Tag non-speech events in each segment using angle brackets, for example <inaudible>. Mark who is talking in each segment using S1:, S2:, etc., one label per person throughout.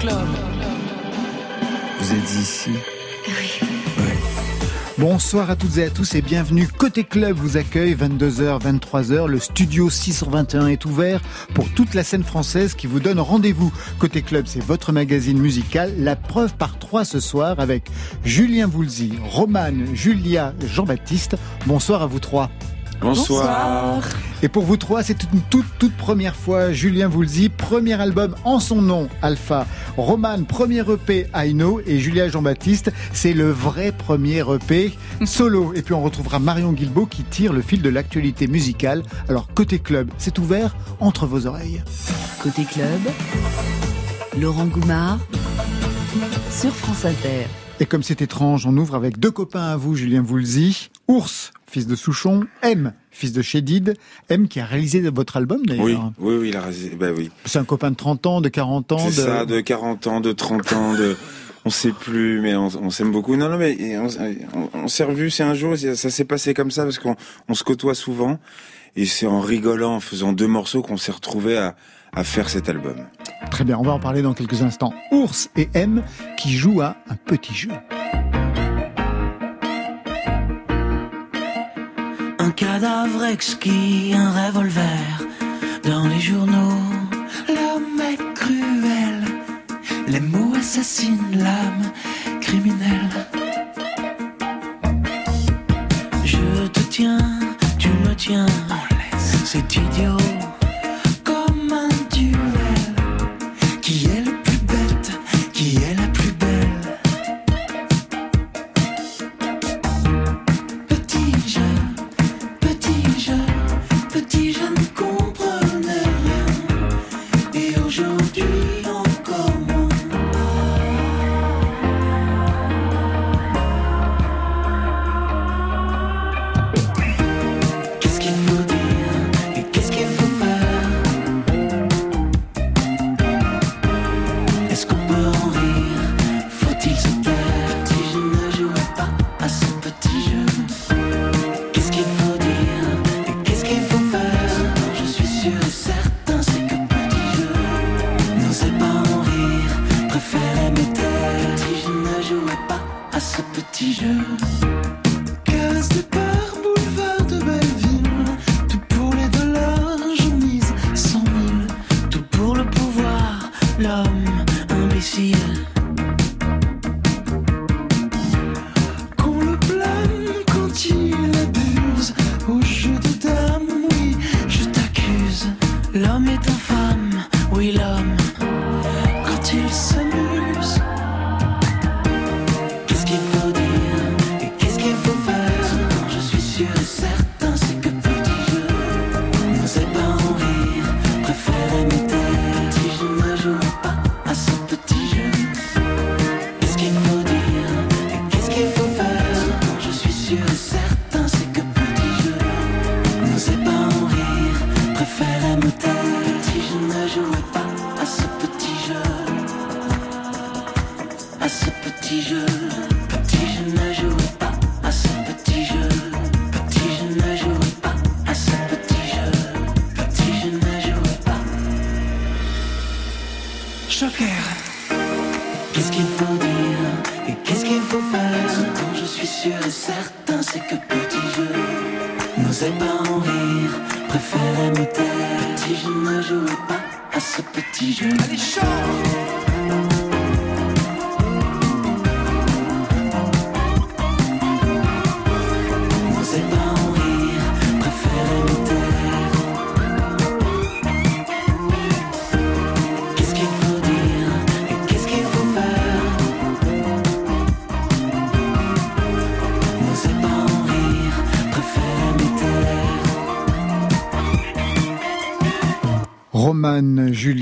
S1: club.
S2: Vous êtes ici
S1: Oui.
S3: Bonsoir à toutes et à tous et bienvenue. Côté Club vous accueille 22h, 23h. Le studio 6 sur 21 est ouvert pour toute la scène française qui vous donne rendez-vous. Côté Club, c'est votre magazine musical. La preuve par trois ce soir avec Julien Voulzy, Romane, Julia, Jean-Baptiste. Bonsoir à vous trois.
S2: Bonsoir.
S3: Et pour vous trois, c'est une toute, toute première fois. Julien Voulzy, premier album en son nom, Alpha. Roman, premier EP, Know. Et Julia Jean-Baptiste, c'est le vrai premier EP, <laughs> solo. Et puis on retrouvera Marion Guilbault qui tire le fil de l'actualité musicale. Alors, côté club, c'est ouvert entre vos oreilles.
S4: Côté club, Laurent Goumard sur France Inter.
S3: Et comme c'est étrange, on ouvre avec deux copains à vous, Julien Voulzy. Ours, fils de Souchon. M, fils de Chédid. M qui a réalisé votre album d'ailleurs.
S2: Oui, oui, oui, il a raison. Bah oui.
S3: C'est un copain de 30 ans, de 40 ans.
S2: C'est
S3: de...
S2: ça, de 40 ans, de 30 ans, de. <laughs> On sait plus, mais on, on s'aime beaucoup. Non, non, mais on, on, on s'est revus, c'est un jour, ça s'est passé comme ça parce qu'on on se côtoie souvent. Et c'est en rigolant, en faisant deux morceaux qu'on s'est retrouvés à, à faire cet album.
S3: Très bien, on va en parler dans quelques instants. Ours et M qui jouent à un petit jeu.
S5: Un cadavre exquis, un revolver dans les journaux. L'homme est cruel, les mots assassinent l'âme criminelle. Je te tiens, tu me tiens, c'est idiot.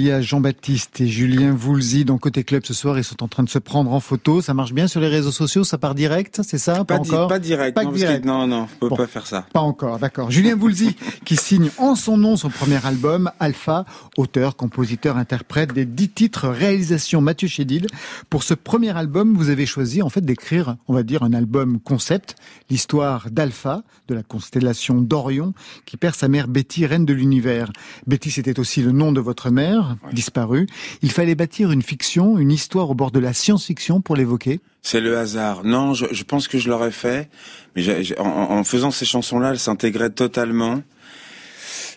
S3: Julia, Jean-Baptiste et Julien Voulzy dans Côté Club ce soir, ils sont en train de se prendre en photo. Ça marche bien sur les réseaux sociaux, ça part direct, c'est ça?
S2: Pas,
S3: Pas,
S2: di-
S3: encore?
S2: pas direct.
S3: Pas
S2: non, parce que-
S3: direct.
S2: non, non, on peut
S3: Bon.
S2: pas faire ça.
S3: Pas encore, d'accord. Julien Voulzy, <laughs> qui signe en son nom son premier album, Alpha, auteur, compositeur, interprète des dix titres, réalisation Mathieu Chédid. Pour ce premier album, vous avez choisi en fait d'écrire, on va dire, un album concept, l'histoire d'Alpha, de la constellation d'Orion, qui perd sa mère Betty, reine de l'univers. Betty, c'était aussi le nom de votre mère, disparue. Il fallait bâtir une fiction, une histoire au bord de la science-fiction pour l'évoquer.
S2: C'est le hasard. Non, je, pense que je l'aurais fait, mais en, faisant ces chansons-là, elles s'intégraient totalement.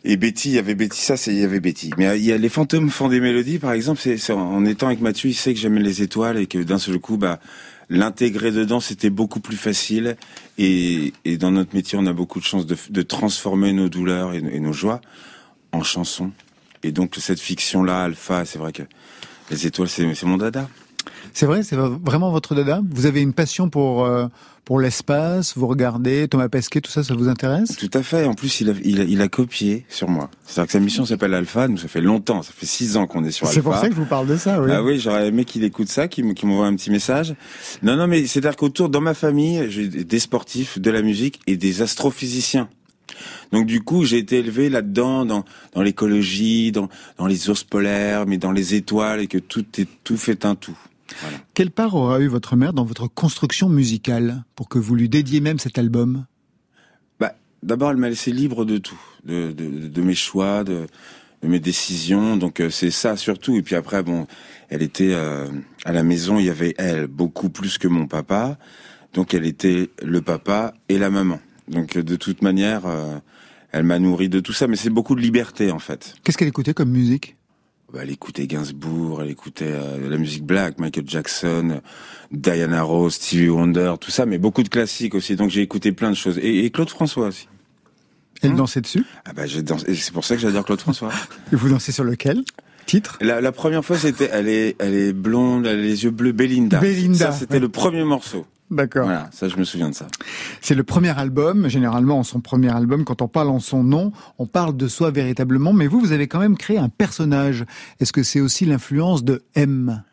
S2: Et Betty, il y avait Betty, ça, c'est il y avait Betty. Mais euh, les fantômes font des mélodies, par exemple. En- étant avec Mathieu, il sait que j'aimais les étoiles et que d'un seul coup, bah, l'intégrer dedans, c'était beaucoup plus facile. Et, dans notre métier, on a beaucoup de chance de, transformer nos douleurs et nos joies en chansons. Et donc cette fiction-là, Alpha, c'est vrai que les étoiles, c'est mon dada.
S3: C'est vrai, c'est vraiment votre dada Vous avez une passion pour, euh, pour l'espace, vous regardez Thomas Pesquet, tout ça, ça vous intéresse?
S2: Tout à fait. En plus, il a, il a, il a copié sur moi. C'est-à-dire que sa mission s'appelle Alpha. Nous, ça fait longtemps. Ça fait six ans qu'on est sur Alpha.
S3: C'est pour ça que je vous parle de ça, oui.
S2: Ah oui, j'aurais aimé qu'il écoute ça, qu'il m'envoie un petit message. Non, non, mais c'est-à-dire qu'autour, dans ma famille, j'ai des sportifs, de la musique et des astrophysiciens. Donc du coup, j'ai été élevé là-dedans, dans, dans l'écologie, dans, dans les ours polaires, mais dans les étoiles, et que tout est tout fait un tout.
S3: Quelle part aura eu votre mère dans votre construction musicale pour que vous lui dédiez même cet album?
S2: Bah, d'abord, elle m'a laissé libre de tout, de, de, de mes choix, de, de mes décisions. Donc euh, c'est ça surtout. Et puis après, bon, elle était euh, à la maison. Il y avait elle beaucoup plus que mon papa. Donc elle était le papa et la maman. Donc euh, de toute manière, euh, elle m'a nourri de tout ça. Mais c'est beaucoup de liberté en fait.
S3: Qu'est-ce qu'elle écoutait comme musique?
S2: Bah, elle écoutait Gainsbourg, elle écoutait euh, la musique black, Michael Jackson, Diana Ross, Stevie Wonder, tout ça, mais beaucoup de classiques aussi. Donc j'ai écouté plein de choses. Et, et Claude François aussi.
S3: Elle
S2: Hein?
S3: dansait dessus?
S2: Ah bah j'ai dansé- et c'est pour ça que j'adore Claude François.
S3: Et vous dansez sur lequel? Titre?
S2: La, la première fois c'était elle est elle est blonde, elle a les yeux bleus, Belinda.
S3: Belinda,
S2: Ça c'était
S3: ouais.
S2: le premier morceau.
S3: D'accord.
S2: Voilà, ça je me souviens de ça.
S3: C'est le premier album. Généralement, en son premier album, quand on parle en son nom, on parle de soi véritablement. Mais vous, vous avez quand même créé un personnage. Est-ce que c'est aussi l'influence de M?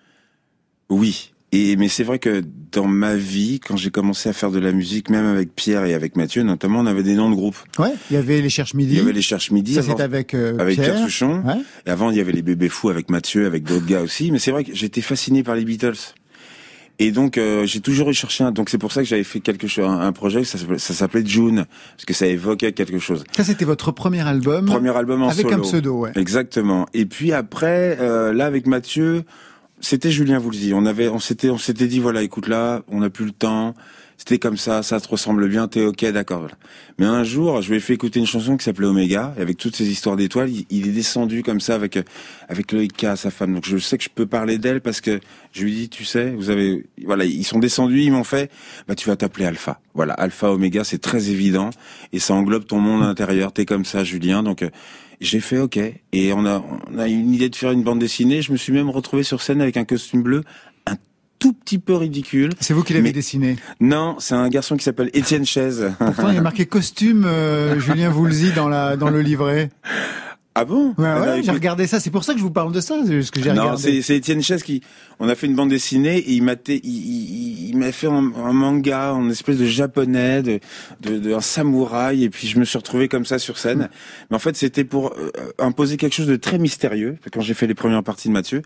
S2: Oui. Et mais c'est vrai que dans ma vie, quand j'ai commencé à faire de la musique, même avec Pierre et avec Mathieu notamment, on avait des noms de groupes.
S3: Ouais. Il y avait les Cherches Midi.
S2: Il y avait les Cherches Midi.
S3: Ça, c'est avec, euh,
S2: avec Pierre,
S3: Pierre.
S2: Souchon.
S3: Ouais.
S2: Et avant, il y avait les bébés fous avec Mathieu, avec d'autres gars aussi. Mais c'est vrai que j'étais fasciné par les Beatles. Et donc, euh, j'ai toujours recherché un. Donc, c'est pour ça que j'avais fait quelque chose, un, un projet. Ça s'appelait- ça s'appelait June, parce que ça évoquait quelque chose.
S3: Ça, c'était votre premier album.
S2: Premier album en
S3: avec
S2: solo.
S3: un pseudo, ouais.
S2: Exactement. Et puis après, euh, là avec Mathieu, c'était Julien Voulzy. On avait, on s'était, on s'était dit voilà, écoute là, on n'a plus le temps. C'était comme ça, ça te ressemble bien, t'es ok, d'accord. Voilà. Mais un jour, je lui ai fait écouter une chanson qui s'appelait Omega, et avec toutes ces histoires d'étoiles, il, est descendu comme ça avec avec Loïka, sa femme. Donc je sais que je peux parler d'elle parce que je lui dis, tu sais, vous avez, voilà, ils sont descendus, ils m'ont fait, bah tu vas t'appeler Alpha. Voilà, Alpha, Omega, c'est très évident, et ça englobe ton monde intérieur. T'es comme ça, Julien. Donc euh, j'ai fait OK. Et on a, on a eu une idée de faire une bande dessinée. Je me suis même retrouvé sur scène avec un costume bleu, tout petit peu ridicule.
S3: C'est vous qui l'avez
S2: Mais-
S3: dessiné.
S2: Non, c'est un garçon qui s'appelle Étienne Chaise. <laughs>
S3: Pourtant, il y a marqué costume euh, Julien Voulzy dans la dans le livret.
S2: ah bon?
S3: Ouais,
S2: Ah,
S3: ouais, j'ai regardé ça. C'est pour ça que je vous parle de ça. C'est ce que j'ai
S2: Non,
S3: regardé.
S2: c'est c'est Étienne Chaise qui. On a fait une bande dessinée et il m'a il, il, il m'a fait un, un manga, en espèce de japonais, de, de, de un samouraï et puis je me suis retrouvé comme ça sur scène. Mais en fait, c'était pour euh, imposer quelque chose de très mystérieux quand j'ai fait les premières parties de Mathieu.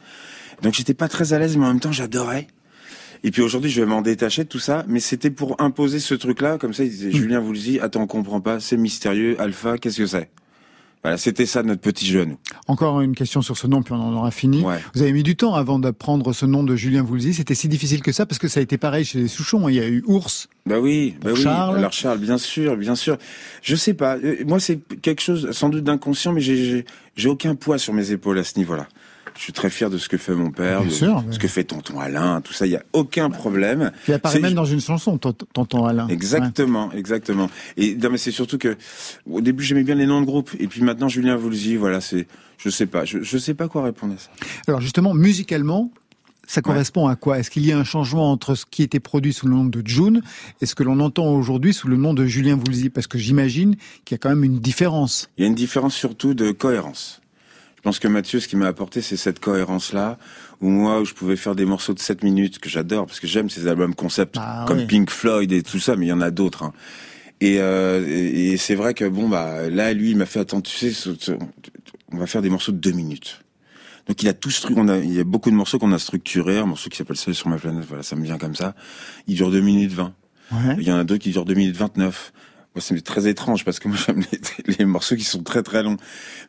S2: Donc j'étais pas très à l'aise, mais en même temps j'adorais. Et puis aujourd'hui, je vais m'en détacher de tout ça, mais c'était pour imposer ce truc-là, comme ça, il disait, Julien Voulzy, attends, on comprend pas, c'est mystérieux, Alpha, qu'est-ce que c'est? Voilà, c'était ça notre petit jeu, à nous.
S3: Encore une question sur ce nom, puis on en aura fini.
S2: Ouais.
S3: Vous avez mis du temps avant d'apprendre ce nom de Julien Voulzy. C'était si difficile que ça parce que ça a été pareil chez les Souchons. Il y a eu Ours.
S2: Bah oui, bah
S3: Pour
S2: oui.
S3: Charles
S2: Alors Charles, bien sûr, bien sûr. Je sais pas. euh, Moi, c'est quelque chose sans doute d'inconscient, mais j'ai aucun poids sur mes épaules à ce niveau-là. Je suis très fier de ce que fait mon père,
S3: Bien
S2: de
S3: sûr,
S2: ce que fait tonton Alain, tout ça. Il y a aucun problème.
S3: Il apparaît même dans une chanson, Tont- Tonton Alain.
S2: Exactement, exactement. Et non, mais c'est surtout que au début j'aimais bien les noms de groupe, et puis maintenant Julien Voulzy, voilà, c'est, je sais pas, je, je sais pas quoi répondre à ça.
S3: Alors justement, musicalement, ça correspond à quoi? Est-ce qu'il y a un changement entre ce qui était produit sous le nom de June et ce que l'on entend aujourd'hui sous le nom de Julien Voulzy? Parce que j'imagine qu'il y a quand même une différence.
S2: Il y a une différence surtout de cohérence. Je pense que Mathieu, ce qui m'a apporté, c'est cette cohérence-là, où moi, où je pouvais faire des morceaux de 7 minutes que j'adore, parce que j'aime ces albums concept,
S3: Ah
S2: comme
S3: oui.
S2: Pink Floyd et tout ça, mais il y en a d'autres. hein. Et, euh, et, et c'est vrai que bon, bah là, lui, il m'a fait attends, tu sais, on va faire des morceaux de 2 minutes. Donc il a tout on a, il y a beaucoup de morceaux qu'on a structurés, un morceau qui s'appelle Seul sur ma planète, voilà, ça me vient comme ça. Il dure 2 minutes 20.
S3: Ouais.
S2: Il y en a d'autres qui durent 2 minutes 29. C'est très étrange parce que moi <laughs> j'aime les, les morceaux qui sont très très longs.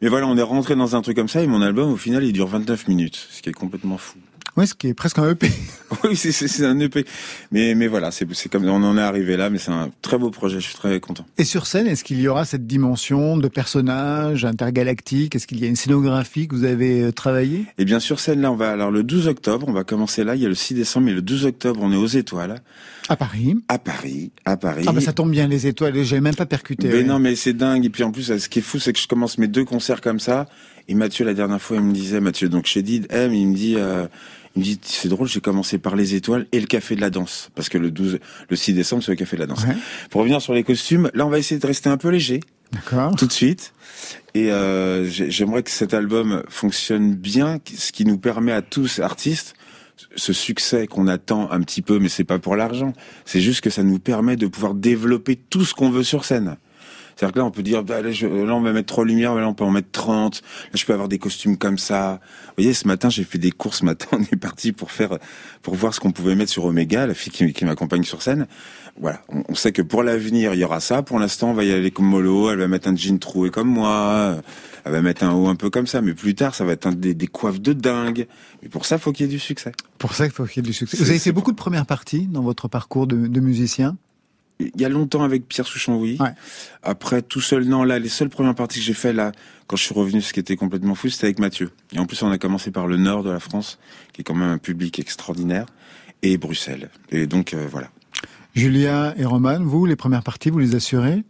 S2: Mais voilà, on est rentré dans un truc comme ça et mon album au final il dure 29 minutes, ce qui est complètement fou.
S3: Ouais, ce qui est presque un EP. <laughs>
S2: oui, c'est- un EP. Mais mais voilà, c'est comme on en est arrivé là, mais c'est un très beau projet. Je suis très content.
S3: Et sur scène, est-ce qu'il y aura cette dimension de personnage intergalactique? Est-ce qu'il y a une scénographie que vous avez euh, travaillée?
S2: Et bien sûr, celle-là, on va alors le 12 octobre, on va commencer là. Il y a le 6 décembre, mais le 12 octobre, on est aux Étoiles
S3: à Paris
S2: à Paris, à Paris.
S3: Ah bah ça tombe bien, les étoiles, j'avais même pas percuté.
S2: Mais
S3: ouais.
S2: non, mais c'est dingue. Et puis en plus, ce qui est fou, c'est que je commence mes deux concerts comme ça. Et Mathieu, la dernière fois, il me disait, Mathieu, donc chez Did M, il me dit, euh, il me dit, c'est drôle, j'ai commencé par les étoiles et le café de la danse. Parce que le 12, le 6 décembre, c'est le café de la danse.
S3: Ouais.
S2: Pour revenir sur les costumes, là, on va essayer de rester un peu léger,
S3: D'accord.
S2: tout de suite. Et euh, j'ai- j'aimerais que cet album fonctionne bien, ce qui nous permet à tous, artistes, ce succès qu'on attend un petit peu, mais c'est pas pour l'argent. C'est juste que ça nous permet de pouvoir développer tout ce qu'on veut sur scène. C'est-à-dire que là, on peut dire, bah, là, je- là, on va mettre trois lumières, mais là, on peut en mettre 30. Là, je peux avoir des costumes comme ça. Vous voyez, ce matin, j'ai fait des courses. Ce matin, <laughs> on est parti pour faire, pour voir ce qu'on pouvait mettre sur Omega, la fille qui, qui m'accompagne sur scène. Voilà. On, on sait que pour l'avenir, il y aura ça. Pour l'instant, on va y aller comme mollo. Elle va mettre un jean troué comme moi. Elle va mettre un haut un peu comme ça. Mais plus tard, ça va être un- des, des coiffes de dingue. Mais pour ça, faut qu'il y ait du succès.
S3: Pour ça faut qu'il y ait du succès. Vous avez fait beaucoup de premières parties dans votre parcours de, de musicien
S2: Il y a longtemps avec Pierre Souchon, oui.
S3: Ouais.
S2: Après, tout seul, non. Là, les seules premières parties que j'ai fait là, quand je suis revenu, ce qui était complètement fou, c'était avec Mathieu. Et en plus, on a commencé par le nord de la France, qui est quand même un public extraordinaire, et Bruxelles. Et donc, euh, voilà.
S3: Julia et Roman, vous, les premières parties, vous les assurez?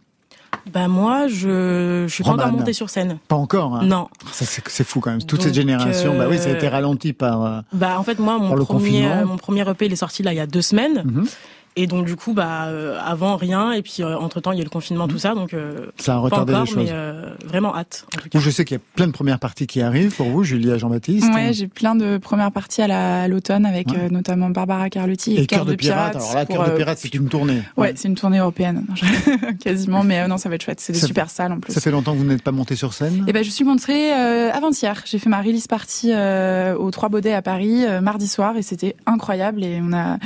S1: Bah moi, je, je suis pas encore montée sur scène.
S3: Pas encore. Hein?
S1: Non.
S3: Ça, c'est fou quand même. Toute
S1: Donc,
S3: cette génération, bah oui, ça a
S1: euh,
S3: été ralenti par. euh,
S1: Bah en fait moi, mon premier, euh, mon premier EP, il est sorti là il y a deux semaines.
S3: mhm.
S1: Et donc du coup, bah euh, avant rien. Et puis entre temps, il y a eu le confinement, tout ça. Donc euh,
S3: Ça a
S1: pas
S3: retardé
S1: encore,
S3: les choses.
S1: mais euh, vraiment hâte. En tout cas.
S3: Vous, je sais qu'il y a plein de premières parties qui arrivent pour vous, Julia Jean-Baptiste.
S6: Ouais, j'ai plein de premières parties à la- à l'automne avec
S3: Ouais.
S6: euh, notamment Barbara Carlotti et,
S3: et Cœur de Pirate. Alors là, Cœur de
S6: euh,
S3: Pirate, c'est une tournée.
S6: Ouais, c'est une tournée européenne, <laughs> quasiment, mais euh, non, ça va être chouette. C'est des
S3: Ça-
S6: super salles en plus.
S3: Ça fait longtemps que vous n'êtes pas monté sur scène?
S6: Et ben, je suis montrée euh, avant-hier. J'ai fait ma release party euh, aux Trois Baudets à Paris euh, mardi soir et c'était incroyable. Et on a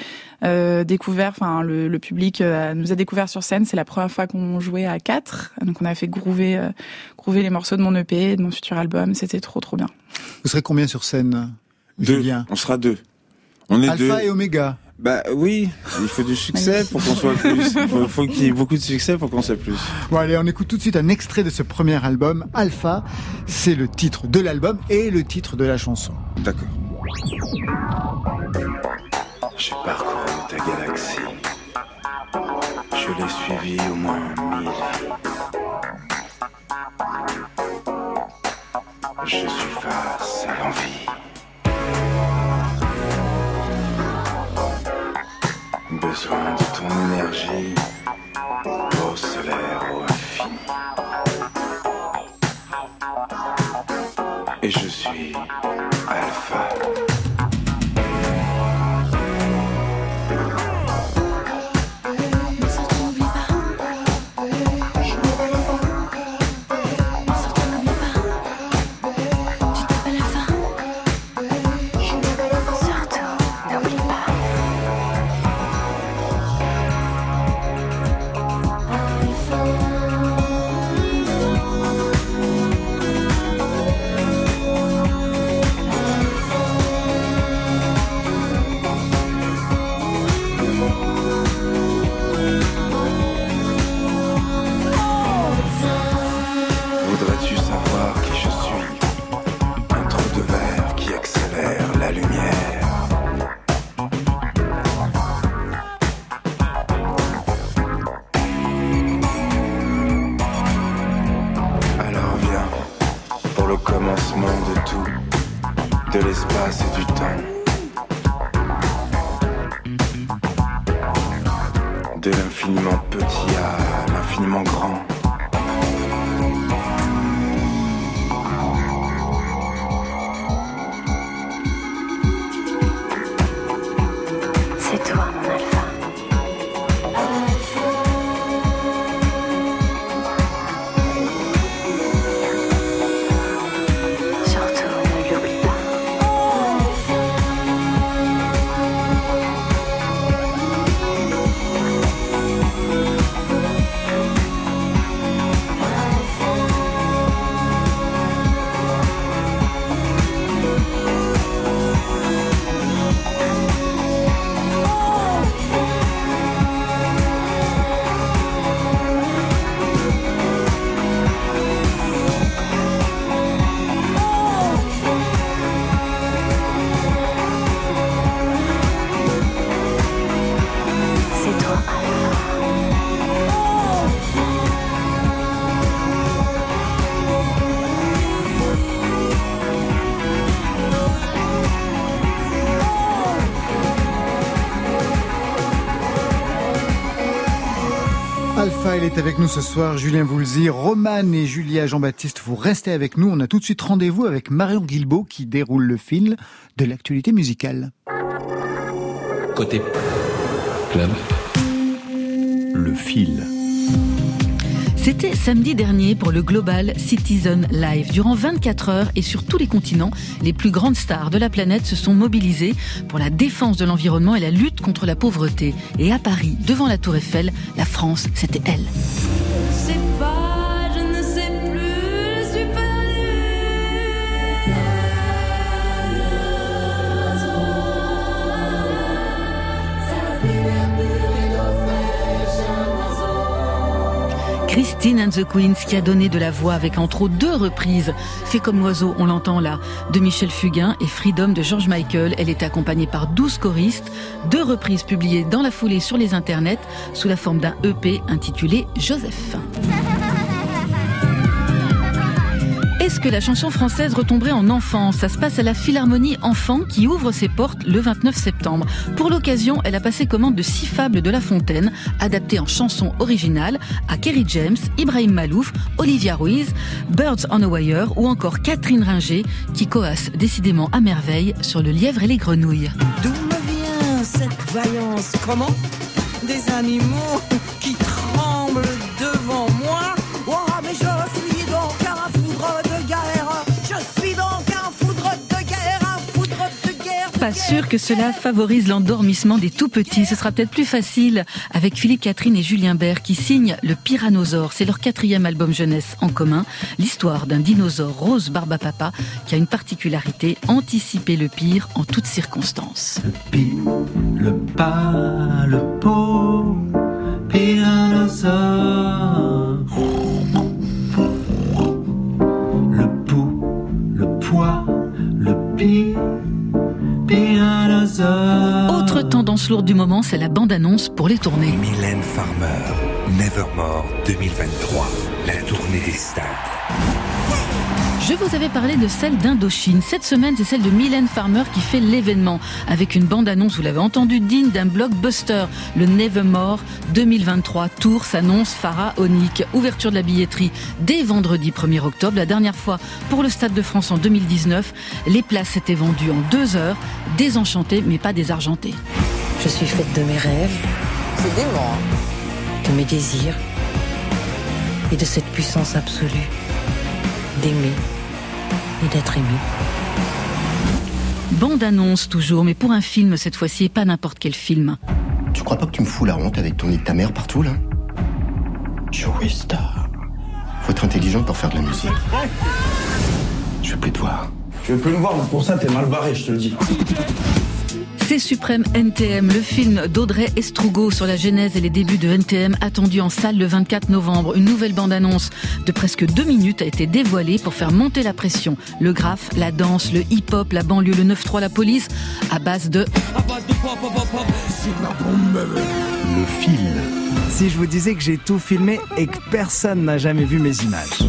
S6: euh, découvert, enfin, le, le public euh, nous a découvert sur scène. C'est la première fois qu'on jouait à quatre. Donc, on a fait groover, euh, groover les morceaux de mon EP, de mon futur album. C'était trop, trop bien.
S3: Vous serez combien sur scène
S2: Deux.
S3: Julien?
S2: On sera deux. On est deux.
S3: Alpha et Oméga.
S2: Bah oui, il faut du succès pour qu'on soit plus. Il faut, faut qu'il y ait beaucoup de succès pour qu'on soit plus.
S3: Bon allez, on écoute tout de suite un extrait de ce premier album, Alpha. C'est le titre de l'album et le titre de la chanson.
S2: D'accord.
S5: J'ai parcouru ta galaxie. Je l'ai suivi au moins mille. Je suis face à l'envie. Besoin de ton énergie.
S3: Est avec nous ce soir, Julien Voulzy, Romane et Julia Jean-Baptiste, vous restez avec nous. On a tout de suite rendez-vous avec Marion Guilbault qui déroule le fil de l'actualité musicale.
S7: Côté club, le fil.
S8: C'était samedi dernier pour le Global Citizen Live. Durant 24 heures et sur tous les continents, les plus grandes stars de la planète se sont mobilisées pour la défense de l'environnement et la lutte contre la pauvreté. Et à Paris, devant la Tour Eiffel, la France, c'était elle. Christine and the Queens qui a donné de la voix avec entre autres deux reprises. Fait comme l'oiseau, on l'entend là, de Michel Fugain et Freedom de George Michael. Elle est accompagnée par 12 choristes, deux reprises publiées dans la foulée sur les internets sous la forme d'un EP intitulé Joseph. Que la chanson française retomberait en enfance Ça se passe à la Philharmonie Enfant qui ouvre ses portes le 29 septembre. Pour l'occasion, elle a passé commande de six fables de La Fontaine, adaptées en chanson originale à Kerry James, Ibrahim Malouf, Olivia Ruiz, Birds on a Wire ou encore Catherine Ringer qui coasse décidément à merveille sur le lièvre et les grenouilles.
S9: D'où me vient cette vaillance? Comment? Des animaux?
S8: Pas sûr que cela favorise l'endormissement des tout petits. Ce sera peut-être plus facile avec Philippe Catherine et Julien Bert qui signent Le Pyranosaure. C'est leur quatrième album jeunesse en commun. L'histoire d'un dinosaure rose barbapapa qui a une particularité, anticiper le pire en toutes circonstances.
S5: Le pas, le pot, tyrannosaure. Le pouls, le poids, le pi,
S8: Autre tendance lourde du moment, c'est la bande-annonce pour les tournées.
S10: Mylène Farmer, Nevermore 2023, la tournée des stades.
S8: Je vous avais parlé de celle d'Indochine. Cette semaine, c'est celle de Mylène Farmer qui fait l'événement. Avec une bande-annonce, vous l'avez entendu, digne d'un blockbuster. Le Nevermore 2023 Tour s'annonce pharaonique. Ouverture de la billetterie dès vendredi 1er octobre. La dernière fois pour le Stade de France en 2019. Les places étaient vendues en deux heures. Désenchantées, mais pas désargentées.
S9: Je suis faite de mes rêves. C'est dément. De mes désirs. Et de cette puissance absolue. D'aimer. Et d'être aimé.
S8: Bande-annonce toujours, mais pour un film cette fois-ci, et pas n'importe quel film.
S11: Tu crois pas que tu me fous la honte avec ton nid de ta mère partout là Joey Star. Faut être intelligent pour faire de la musique. Je veux plus te voir.
S12: Je veux plus me voir, mais pour ça t'es mal barré, je te le dis.
S8: C'est Suprême NTM, le film d'Audrey Estrugo sur la genèse et les débuts de NTM attendu en salle le 24 novembre. Une nouvelle bande-annonce de presque deux minutes a été dévoilée pour faire monter la pression. Le graphe, la danse, le hip-hop, la banlieue, le 9-3, la police, à base de...
S7: Le fil.
S13: Si je vous disais que j'ai tout filmé et que personne n'a jamais vu mes images.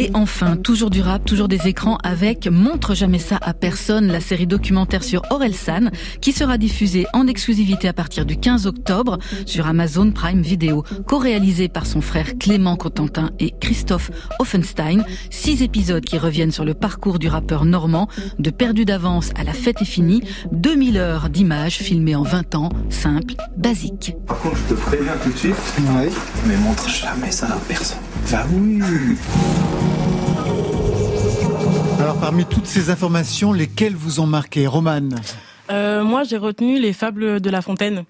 S8: Et enfin, toujours du rap, toujours des écrans avec Montre jamais ça à personne, la série documentaire sur Orelsan, qui sera diffusée en exclusivité à partir du 15 octobre sur Amazon Prime Video, co-réalisée par son frère Clément Cotentin et Christophe Offenstein. Six épisodes qui reviennent sur le parcours du rappeur normand, de Perdu d'avance à La fête est finie, 2000 heures d'images filmées en 20 ans, simple, basique.
S12: Par contre, je te préviens tout de suite. Mais montre jamais ça à personne. Bah oui.
S3: Alors parmi toutes ces informations, lesquelles vous ont marqué Romane
S1: Euh, moi, j'ai retenu les fables de La Fontaine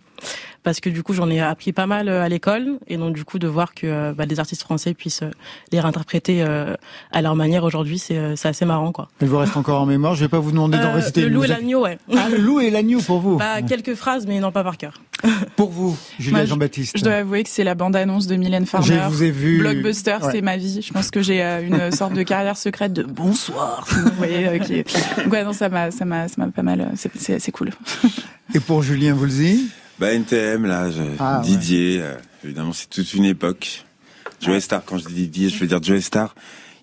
S1: parce que du coup, j'en ai appris pas mal euh, à l'école et donc du coup de voir que euh, bah, des artistes français puissent euh, les réinterpréter euh, à leur manière aujourd'hui, c'est c'est assez marrant quoi.
S3: Il vous reste encore en mémoire. Je vais pas vous demander d'en
S1: Euh,
S3: réciter
S1: le loup et l'agneau, ouais.
S3: Ah, le loup et l'agneau pour vous.
S1: Bah, quelques phrases, mais non pas par cœur. <laughs>
S3: Pour vous, Julia Jean-Baptiste.
S6: Je dois avouer que c'est la bande-annonce de Mylène Farmer.
S3: Je vous ai vu-
S6: Blockbuster,
S3: Ouais.
S6: c'est ma vie. Je pense que j'ai euh, une sorte de carrière secrète de bonsoir. Vous voyez, Donc, ouais, non, ça m'a, ça m'a, ça m'a pas mal. C'est, c'est, c'est cool.
S3: Et pour Julien Voulzy?
S2: Bah NTM là, je-
S3: Ah,
S2: Didier, euh, évidemment c'est toute une époque. Joey Star, quand je dis Didier, je veux dire Joey Star,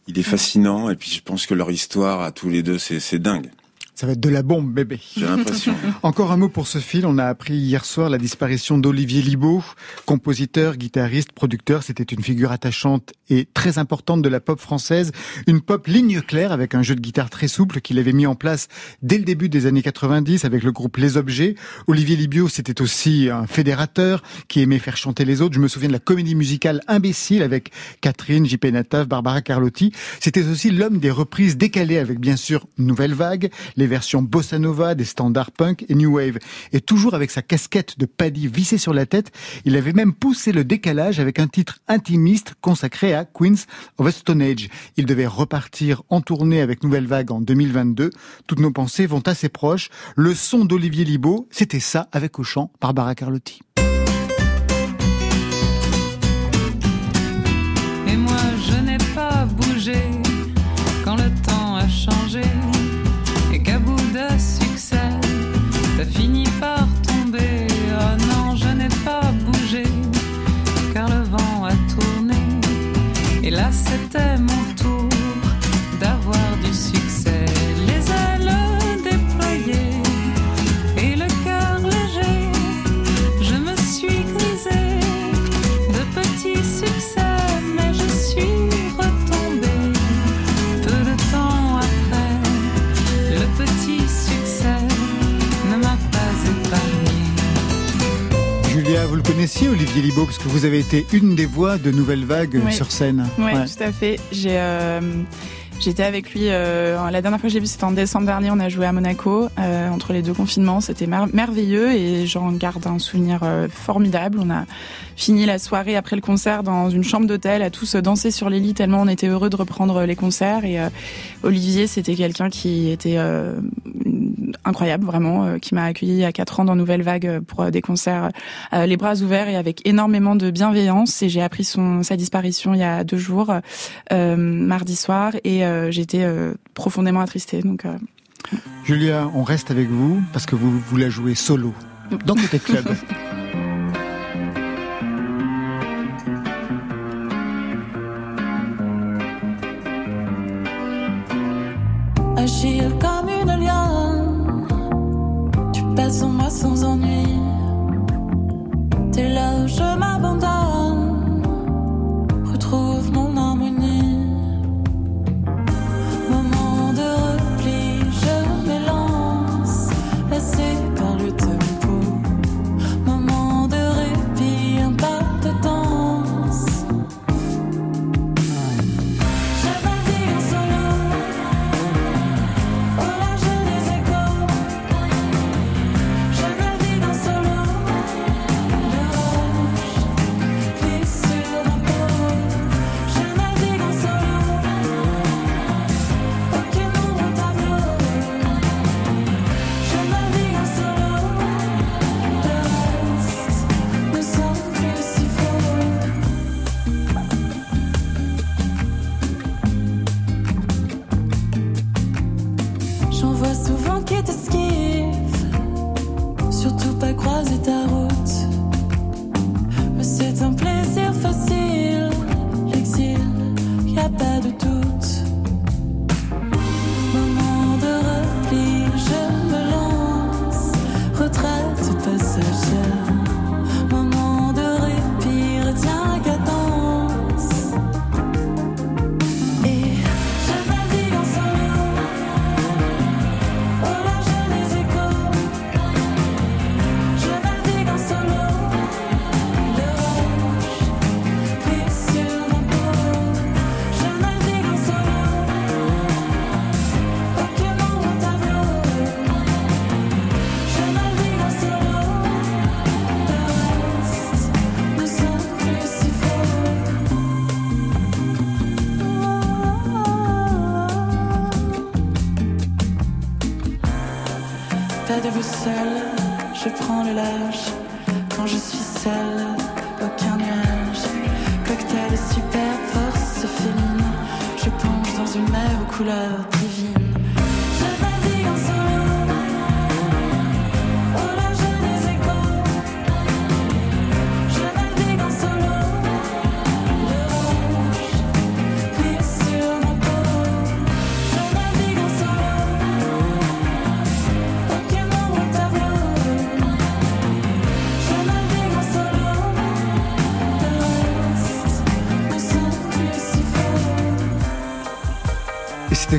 S2: il est fascinant et puis je pense que leur histoire à tous les deux c'est c'est dingue.
S3: Ça va être de la bombe, bébé.
S2: J'ai l'impression. <laughs>
S3: Encore un mot pour ce fil. On a appris hier soir la disparition d'Olivier Libaud, compositeur, guitariste, producteur. C'était une figure attachante et très importante de la pop française. Une pop ligne claire avec un jeu de guitare très souple qu'il avait mis en place dès le début des années 90 avec le groupe Les Objets. Olivier Libaud, c'était aussi un fédérateur qui aimait faire chanter les autres. Je me souviens de la comédie musicale Imbécile avec Catherine, JP Nataf, Barbara Carlotti. C'était aussi l'homme des reprises décalées avec bien sûr Nouvelle Vague, les versions bossa nova, des standards punk et new wave. Et toujours avec sa casquette de paddy vissée sur la tête, il avait même poussé le décalage avec un titre intimiste consacré à Queens of the Stone Age. Il devait repartir en tournée avec Nouvelle Vague en 2022. Toutes nos pensées vont assez proches. Le son d'Olivier Libaud, c'était ça avec au chant Barbara Carlotti.
S14: C'était mon
S3: Connaissiez, Olivier Libaud, parce que vous avez été une des voix de Nouvelle Vague
S6: Oui.
S3: sur scène.
S6: Oui,
S3: Ouais.
S6: tout à fait. J'ai euh, J'étais avec lui, euh, la dernière fois que j'ai vu, c'était en décembre dernier, on a joué à Monaco, euh, entre les deux confinements, c'était mer- merveilleux et j'en garde un souvenir euh, formidable. On a fini la soirée après le concert dans une chambre d'hôtel, à tous danser sur les lits tellement on était heureux de reprendre les concerts et Olivier, c'était quelqu'un qui était incroyable, vraiment, qui m'a accueilli à 4 ans dans Nouvelle Vague pour des concerts les bras ouverts et avec énormément de bienveillance. Et j'ai appris son sa disparition il y a deux jours, mardi soir, et j'étais euh, profondément attristée. Donc, euh,
S3: Julia, on reste avec vous parce que vous, vous la jouez solo dans Côté Club.
S15: Agile comme une lionne, tu passes en moi sans ennui. T'es là où je m'abandonne, je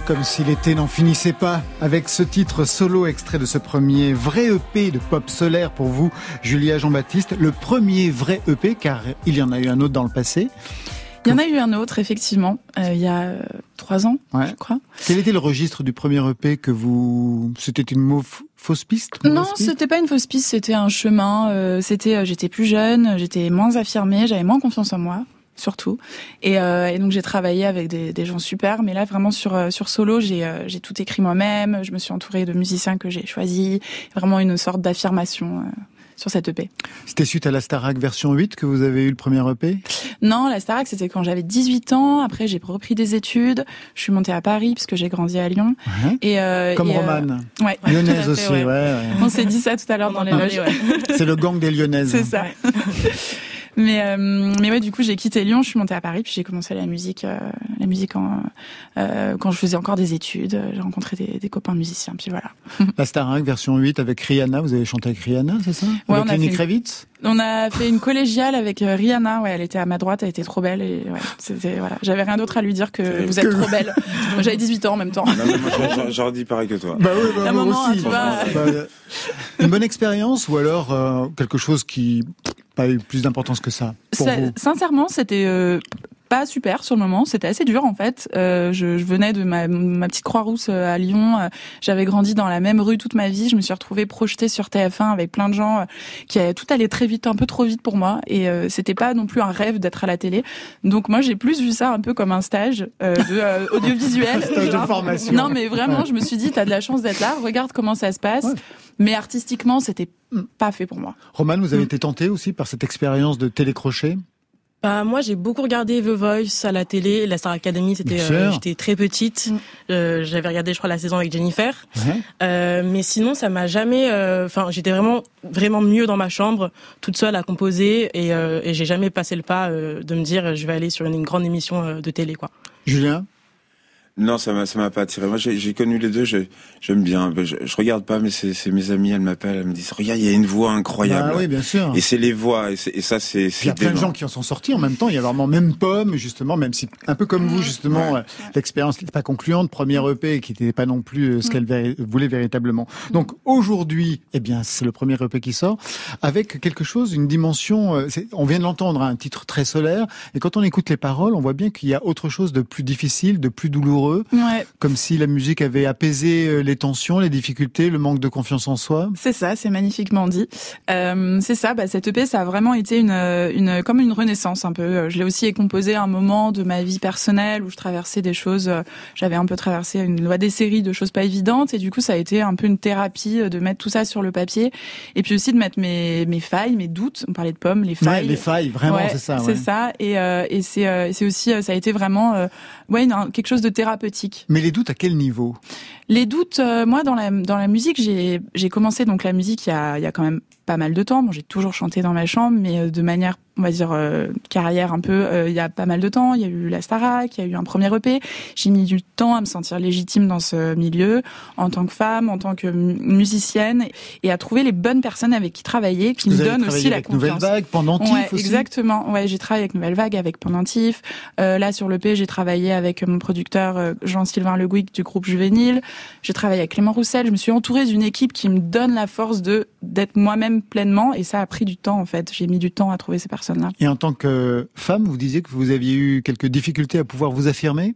S3: comme si l'été n'en finissait pas. Avec ce titre solo extrait de ce premier vrai EP de pop solaire pour vous, Julia Jean-Baptiste. Le premier vrai EP, car il y en a eu un autre dans le passé.
S6: Il y en a eu un autre, effectivement, euh, il y a euh, trois ans,
S3: Ouais.
S6: je crois.
S3: Quel était le registre du premier EP que vous... C'était une mauve- fausse piste?
S6: Non, c'était pas une fausse piste, c'était un chemin. euh, c'était, euh, j'étais plus jeune, j'étais moins affirmée, j'avais moins confiance en moi, surtout. Et, euh, et donc j'ai travaillé avec des, des gens super. Mais là, vraiment sur euh, sur solo, j'ai euh, j'ai tout écrit moi-même. Je me suis entourée de musiciens que j'ai choisis. Vraiment une sorte d'affirmation. euh, sur cette EP.
S3: C'était suite à la Starac version 8 que vous avez eu le premier EP
S6: Non, la Starac, c'était quand j'avais 18 ans. Après, j'ai repris des études. Je suis montée à Paris parce que j'ai grandi à Lyon.
S3: Ouais.
S6: Et, euh,
S3: Comme
S6: et, euh,
S3: Romane.
S6: ouais.
S3: Lyonnaise
S6: fait,
S3: aussi,
S6: ouais.
S3: ouais, ouais.
S6: On s'est dit ça tout à l'heure dans les loges.
S3: C'est le gang des Lyonnaises.
S6: C'est ça. <laughs> mais euh, mais ouais, du coup, j'ai quitté Lyon, je suis montée à Paris, puis j'ai commencé la musique, euh, la musique en, euh, quand je faisais encore des études. J'ai rencontré des, des copains musiciens, puis voilà. <laughs>
S3: La Starac version 8 avec Rihanna. Vous avez chanté avec Rihanna, c'est ça?
S6: Ouais,
S3: Avec
S6: on a
S3: Lenny
S6: fait une-
S3: Kravitz?
S6: On a fait une collégiale avec euh, Rihanna. Ouais, elle était à ma droite, elle était trop belle et ouais, c'était voilà. J'avais rien d'autre à lui dire que vous êtes
S2: que-
S6: trop belle. <laughs> J'avais 18 ans en même temps.
S2: J'aurais- dit pareil que toi.
S3: Bah oui, bah moi
S6: maman,
S3: aussi.
S6: tu vois.
S3: Bah, euh, une bonne expérience ou alors euh, quelque chose qui pas eu plus d'importance que ça pour
S6: Ça-
S3: vous?
S6: Sincèrement, c'était euh, pas super sur le moment. C'était assez dur en fait. Euh, je, je venais de ma, ma petite Croix-Rousse euh, à Lyon. Euh, J'avais grandi dans la même rue toute ma vie. Je me suis retrouvée projetée sur TF1 avec plein de gens euh, qui avaient tout allait très vite, un peu trop vite pour moi. Et euh, c'était pas non plus un rêve d'être à la télé. Donc moi, j'ai plus vu ça un peu comme un stage euh, de <laughs> audiovisuel.
S3: Stage de formation.
S6: Non, mais vraiment, je me suis dit, t'as de la chance d'être là. Regarde comment ça se passe. Mais artistiquement, c'était pas fait pour moi.
S3: Roman, vous avez été tenté aussi par cette expérience de télécrochet?
S1: Bah, moi, j'ai beaucoup regardé The Voice à la télé, la Star Academy. C'était, euh, j'étais très petite. Euh, j'avais regardé, je crois, la saison avec Jennifer. Euh, mais sinon, ça m'a jamais. euh, Enfin, j'étais vraiment, vraiment mieux dans ma chambre, toute seule à composer, et, euh, et j'ai jamais passé le pas euh, de me dire, je vais aller sur une, une grande émission euh, de télé, quoi.
S3: Julien?
S2: Non, ça m'a, ça m'a pas attiré. Moi, j'ai, j'ai connu les deux. je- j'aime bien. Je, je regarde pas, mais c'est, c'est mes amis. Elles m'appellent. Elles me disent, regarde, il y a une voix incroyable.
S3: Bah oui, bien sûr.
S2: Et c'est les voix. Et, c'est- et ça, c'est,
S3: Il y a plein de gens qui en sont sortis en même temps. Il y a vraiment même Pomme, justement, même si un peu comme vous, justement, euh, l'expérience n'était pas concluante, première EP qui n'était pas non plus euh, ce qu'elle voulait véritablement. Donc aujourd'hui, eh bien, c'est le premier EP qui sort avec quelque chose, une dimension. euh, c'est- on vient de l'entendre, hein, un titre très solaire. Et quand on écoute les paroles, on voit bien qu'il y a autre chose de plus difficile, de plus douloureux,
S6: Ouais.
S3: comme si la musique avait apaisé euh, les tensions, les difficultés, le manque de confiance en soi.
S6: C'est ça, c'est magnifiquement dit. Euh, c'est ça, bah, cette EP, ça a vraiment été une, une comme une renaissance un peu. Euh, Je l'ai aussi composé à un moment de ma vie personnelle où je traversais des choses, euh, j'avais un peu traversé une loi des séries de choses pas évidentes et du coup ça a été un peu une thérapie euh, de mettre tout ça sur le papier et puis aussi de mettre mes, mes failles, mes doutes. On parlait de pommes, les
S3: Ouais,
S6: failles.
S3: les failles, vraiment,
S6: Ouais,
S3: c'est ça.
S6: C'est
S3: ouais.
S6: ça et, euh, et c'est euh, aussi euh, ça a été vraiment euh, ouais un- quelque chose de thérapeutique.
S3: Mais les doutes à quel niveau?
S6: Les doutes, euh, moi dans la dans la musique, j'ai j'ai commencé donc la musique il y a il y a quand même pas mal de temps. Bon, j'ai toujours chanté dans ma chambre, mais euh, de manière on va dire euh, carrière un peu euh, il y a pas mal de temps. Il y a eu la Starac, il y a eu un premier EP. J'ai mis du temps à me sentir légitime dans ce milieu en tant que femme, en tant que mu- musicienne et à trouver les bonnes personnes avec qui travailler, qui
S3: Vous
S6: me donnent aussi la
S3: avec Nouvelle
S6: confiance.
S3: Vague, Pendentif
S6: Ouais,
S3: aussi
S6: exactement. Ouais, j'ai travaillé avec Nouvelle Vague, avec Pendentif. Euh, là, sur le P, j'ai travaillé avec mon producteur euh, Jean-Sylvain Le Gouic du groupe Juvénile. J'ai travaillé avec Clément Roussel. Je me suis entourée d'une équipe qui me donne la force de d'être moi-même pleinement. Et ça a pris du temps, en fait. J'ai mis du temps à trouver ces personnes-là.
S3: Et en tant que femme, vous disiez que vous aviez eu quelques difficultés à pouvoir vous affirmer?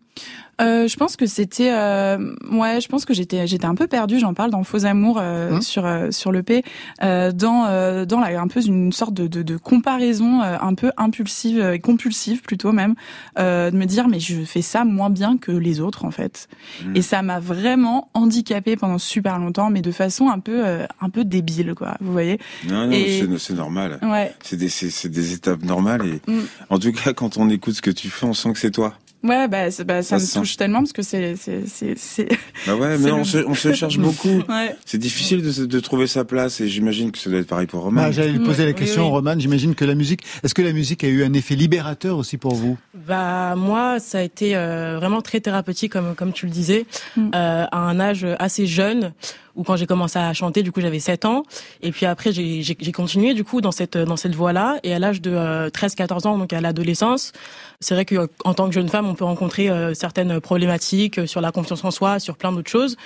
S6: Euh, je pense que c'était, euh, ouais, je pense que j'étais, j'étais un peu perdue. J'en parle dans Faux Amour euh,
S3: Hum.
S6: sur euh, sur le P, euh, dans euh, dans la, un peu une sorte de, de, de comparaison euh, un peu impulsive et compulsive plutôt même, euh, de me dire mais je fais ça moins bien que les autres en fait.
S2: Mmh.
S6: Et ça m'a vraiment handicapée pendant super longtemps, mais de façon un peu euh, un peu débile quoi. Vous voyez
S2: Non, non,
S6: Et-
S2: c'est, normal.
S6: Ouais.
S2: C'est des, c'est, des étapes normales. Et
S6: Mm.
S2: en tout cas, quand on écoute ce que tu fais, on sent que c'est toi.
S6: Ouais, bah, bah ça,
S2: Ça
S6: me
S2: sent.
S6: touche tellement parce que c'est c'est c'est c'est. <laughs>
S2: Bah ouais, mais
S6: le-
S2: on se, on se <laughs> cherche beaucoup.
S6: Ouais.
S2: C'est difficile de, trouver sa place et j'imagine que ça doit être pareil pour Romain.
S3: Bah, J'allais lui poser la
S6: Oui,
S3: question,
S6: oui.
S3: Roman. J'imagine que la musique, est-ce que la musique a eu un effet libérateur aussi pour vous?
S1: Bah moi, ça a été euh, vraiment très thérapeutique comme comme tu le disais,
S6: Mm.
S1: euh, à un âge assez jeune ou quand j'ai commencé à chanter, du coup j'avais 7 ans. Et puis après j'ai continué du coup dans cette dans cette voie-là. Et à l'âge de 13-14 ans, donc à l'adolescence, c'est vrai que en tant que jeune femme, on peut rencontrer euh, certaines problématiques euh, sur la confiance en soi, sur plein d'autres choses.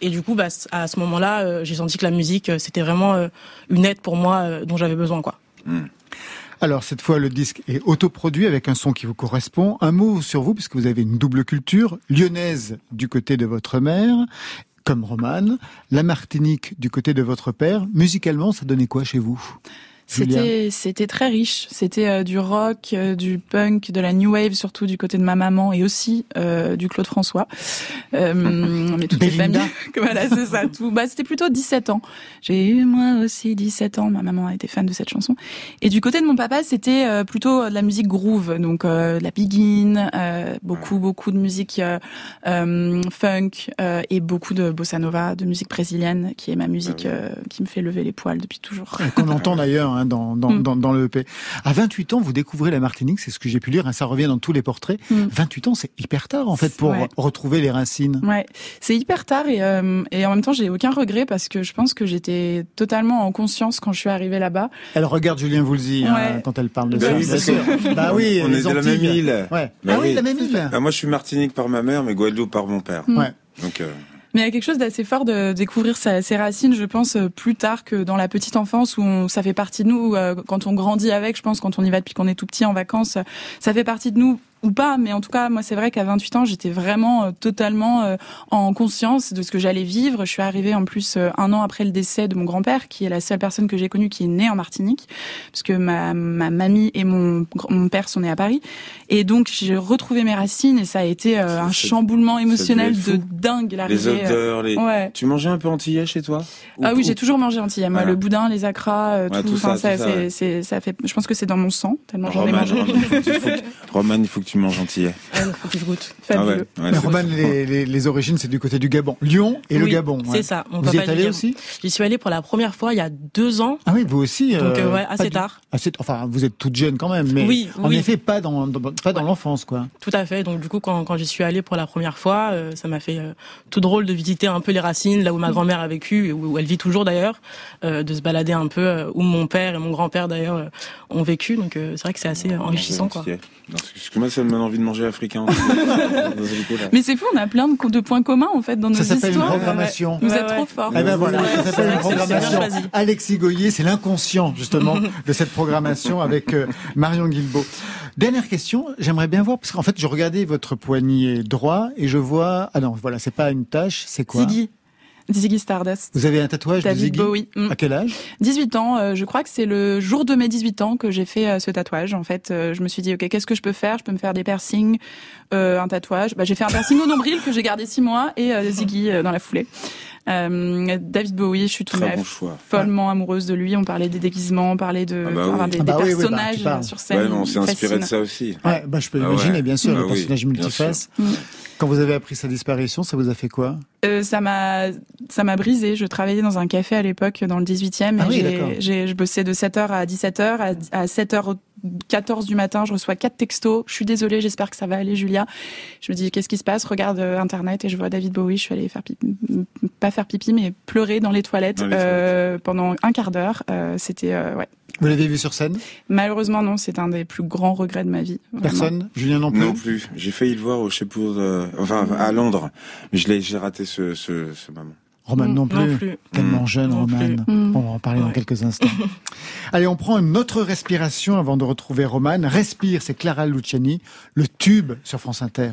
S1: Et du coup, bah, à ce moment-là, euh, j'ai senti que la musique euh, c'était vraiment euh, une aide pour moi euh, dont j'avais besoin, quoi.
S3: Alors cette fois, le disque est autoproduit avec un son qui vous correspond. Un mot sur vous, puisque vous avez une double culture, lyonnaise du côté de votre mère, comme Romane, la Martinique du côté de votre père. Musicalement, ça donnait quoi chez vous?
S6: C'était c'était très riche. C'était euh, du rock, euh, du punk, de la new wave surtout du côté de ma maman et aussi euh, du Claude François. Euh, <laughs> mais toutes les familles. <laughs> voilà, c'est ça tout. Bah c'était plutôt 17 ans. J'ai eu moi aussi 17 ans. Ma maman a été fan de cette chanson. Et du côté de mon papa, c'était euh, plutôt de la musique groove, donc euh, de la Begin, euh, beaucoup beaucoup de musique euh, euh, funk euh, et beaucoup de bossa nova, de musique brésilienne, qui est ma musique euh, qui me fait lever les poils depuis toujours.
S3: Qu'on entend <laughs> d'ailleurs hein, dans, dans,
S6: Mm.
S3: dans, dans le EP. À 28 ans, vous découvrez la Martinique, c'est ce que j'ai pu lire, hein, ça revient dans tous les portraits.
S6: Mm.
S3: 28 ans, c'est hyper tard en fait pour
S6: Ouais.
S3: retrouver les racines.
S6: Ouais, c'est hyper tard et, euh, et en même temps j'ai aucun regret parce que je pense que j'étais totalement en conscience quand je suis arrivée là-bas.
S3: Elle regarde Julien Voulzy hein, quand elle parle de
S2: Bah
S3: ça.
S2: oui,
S3: sûr. <laughs> Bah oui,
S2: on est de la même île.
S3: Ouais.
S2: Bah
S3: ah oui, la même île.
S2: Ah, moi, je suis Martinique par ma mère, mais Guadeloupe par mon père.
S6: Mm.
S3: Ouais.
S2: Donc, euh,
S6: Mais il y a quelque chose d'assez fort de découvrir sa- ses racines, je pense, euh, plus tard que dans la petite enfance où ça fait partie de nous, euh, quand on grandit avec, je pense, quand on y va depuis qu'on est tout petit en vacances, euh, ça fait partie de nous ou pas, mais en tout cas, moi, c'est vrai qu'à 28 ans, j'étais vraiment euh, totalement euh, en conscience de ce que j'allais vivre. Je suis arrivée en plus euh, un an après le décès de mon grand-père, qui est la seule personne que j'ai connue qui est née en Martinique, parce que ma, ma mamie et mon, mon père sont nés à Paris. Et donc, j'ai retrouvé mes racines et ça a été euh, un chamboulement émotionnel de dingue.
S2: les
S6: euh,
S2: odeurs, les...
S6: Ouais.
S2: Tu mangeais un peu antillais chez toi Ou-
S6: Ah oui,
S2: ou-
S6: j'ai toujours mangé antillais. Moi,
S2: Voilà.
S6: le boudin, les acras, euh,
S2: Ouais,
S6: tout.
S2: tout
S6: enfin,
S2: ça, tout ça, ouais.
S6: ça fait. Je pense que c'est dans mon sang tellement j'en ai mangé.
S2: Roman, il faut que tu- <laughs> faut que- Roman, il faut que tu manges antillais.
S1: faut que je goûte.
S2: Ah ouais,
S6: Fabuleux.
S2: ouais,
S3: Roman, les, les, les origines, c'est du côté du Gabon. Lyon et le
S1: Oui,
S3: Gabon. ouais.
S1: C'est ça. Mon
S3: Vous y êtes allé
S1: du
S3: aussi
S1: Gabon. J'y suis allée pour la première fois il y a deux ans.
S3: Ah oui, vous aussi.
S1: Donc,
S3: euh,
S1: euh, ouais, assez
S3: du-
S1: tard.
S3: assez- enfin, vous êtes toute jeune quand même, mais
S1: Oui,
S3: en
S1: oui.
S3: effet, pas dans, dans- pas dans l'enfance, quoi.
S1: Tout à fait. Donc du coup, quand, quand j'y suis allée pour la première fois, euh, ça m'a fait euh, tout drôle de visiter un peu les racines, là où ma grand-mère a vécu, et où, où elle vit toujours d'ailleurs, euh, de se balader un peu, euh, où mon père et mon grand-père d'ailleurs euh, ont vécu. Donc euh, c'est vrai que c'est assez enrichissant, quoi.
S2: Parce que moi, me donne envie de manger africain. <laughs>
S6: Mais c'est fou, on a plein de, points communs en fait dans nos
S3: Ça s'appelle une
S6: histoires.
S3: programmation.
S6: Vous
S1: Ouais,
S6: êtes
S1: ouais.
S6: trop forts.
S3: Eh ben voilà, ça s'appelle une programmation. Alexis Goyer, c'est l'inconscient justement de cette programmation avec euh, Marion Guilbeault. Dernière question, j'aimerais bien voir parce qu'en fait, je regardais votre poignet droit et je vois ah non, voilà, c'est pas une tâche, c'est quoi?
S6: Ziggy. Ziggy Stardust.
S3: Vous avez un tatouage de Ziggy
S6: Bowie. Mm.
S3: À quel âge
S6: 18 ans, euh, je crois que c'est le jour de mes 18 ans que j'ai fait euh, ce tatouage. En fait, euh, je me suis dit, ok, qu'est-ce que je peux faire? Je peux me faire des piercings, euh, un tatouage. Bah, j'ai fait un piercing au nombril que j'ai gardé 6 mois et euh, Ziggy dans la foulée. Euh, David Bowie, je suis tout
S2: bon choix.
S6: follement amoureuse de lui. On parlait des déguisements, on parlait de
S2: Ah bah oui.
S6: des,
S3: Ah bah
S6: des
S3: oui, oui, bah,
S6: personnages sur scène.
S2: Ouais, mais on s'est inspiré de ça aussi.
S3: Ouais, bah je peux
S2: Ah
S3: imaginer
S2: ouais.
S3: bien sûr
S2: Ah
S3: le
S2: oui,
S3: personnage
S2: bien
S3: multiface.
S6: sûr. Mm.
S3: Quand vous avez appris sa disparition, ça vous a fait quoi?
S6: Euh, ça m'a ça m'a brisé. Je travaillais dans un café à l'époque dans le 18e
S3: Ah
S6: et
S3: oui,
S6: j'ai-
S3: d'accord.
S6: j'ai je bossais de 7h à 17h à, à 7h14 du matin, je reçois quatre textos. Je suis désolée, j'espère que ça va aller Julia. Je me dis qu'est-ce qui se passe? Regarde euh, internet et je vois David Bowie, je suis allée faire pipi pas faire pipi mais pleurer dans les toilettes,
S2: Dans les
S6: euh, pendant un quart d'heure. Euh, c'était euh, ouais.
S3: Vous l'avez vu sur scène?
S6: Malheureusement non, c'est un des plus grands regrets de ma vie. vraiment.
S3: Personne? Julien non plus?
S2: Non plus. J'ai failli le voir au euh, enfin à Londres, mais je l'ai, j'ai raté ce, ce, ce moment.
S3: Roman
S6: Mm,
S3: non plus.
S1: Non plus.
S3: Tellement
S2: Mm.
S3: jeune, Roman. On va en parler dans quelques instants. <laughs> Allez, on prend une autre respiration avant de retrouver Roman. Respire, c'est Clara Luciani, le tube sur France Inter.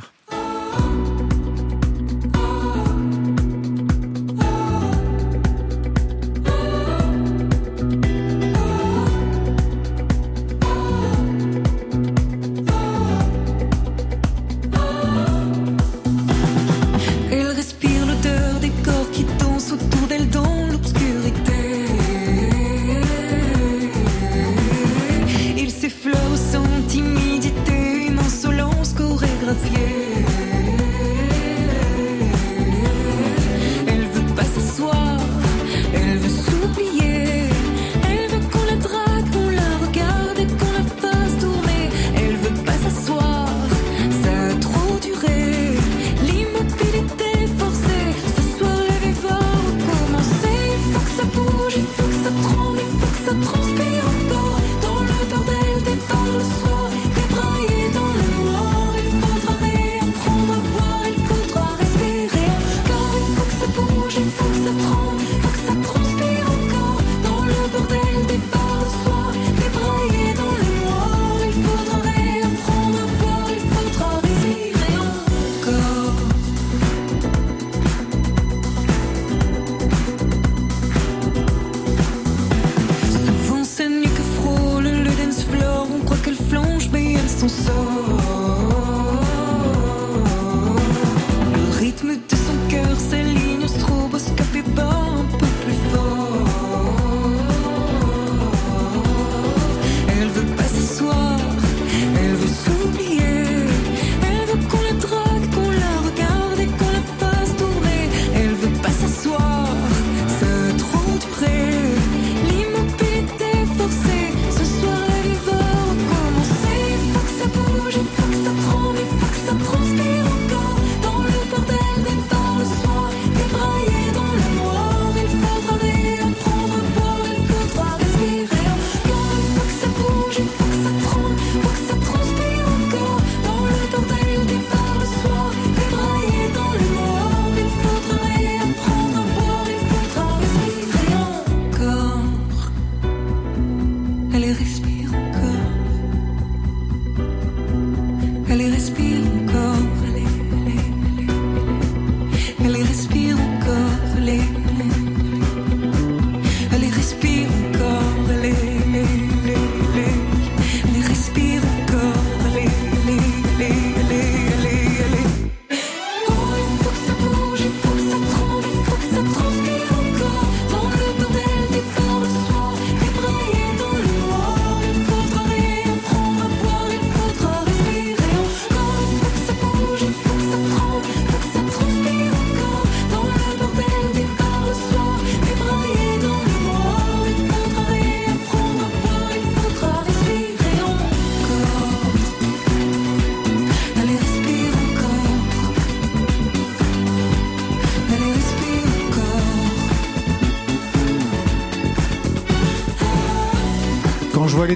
S16: le
S3: respiro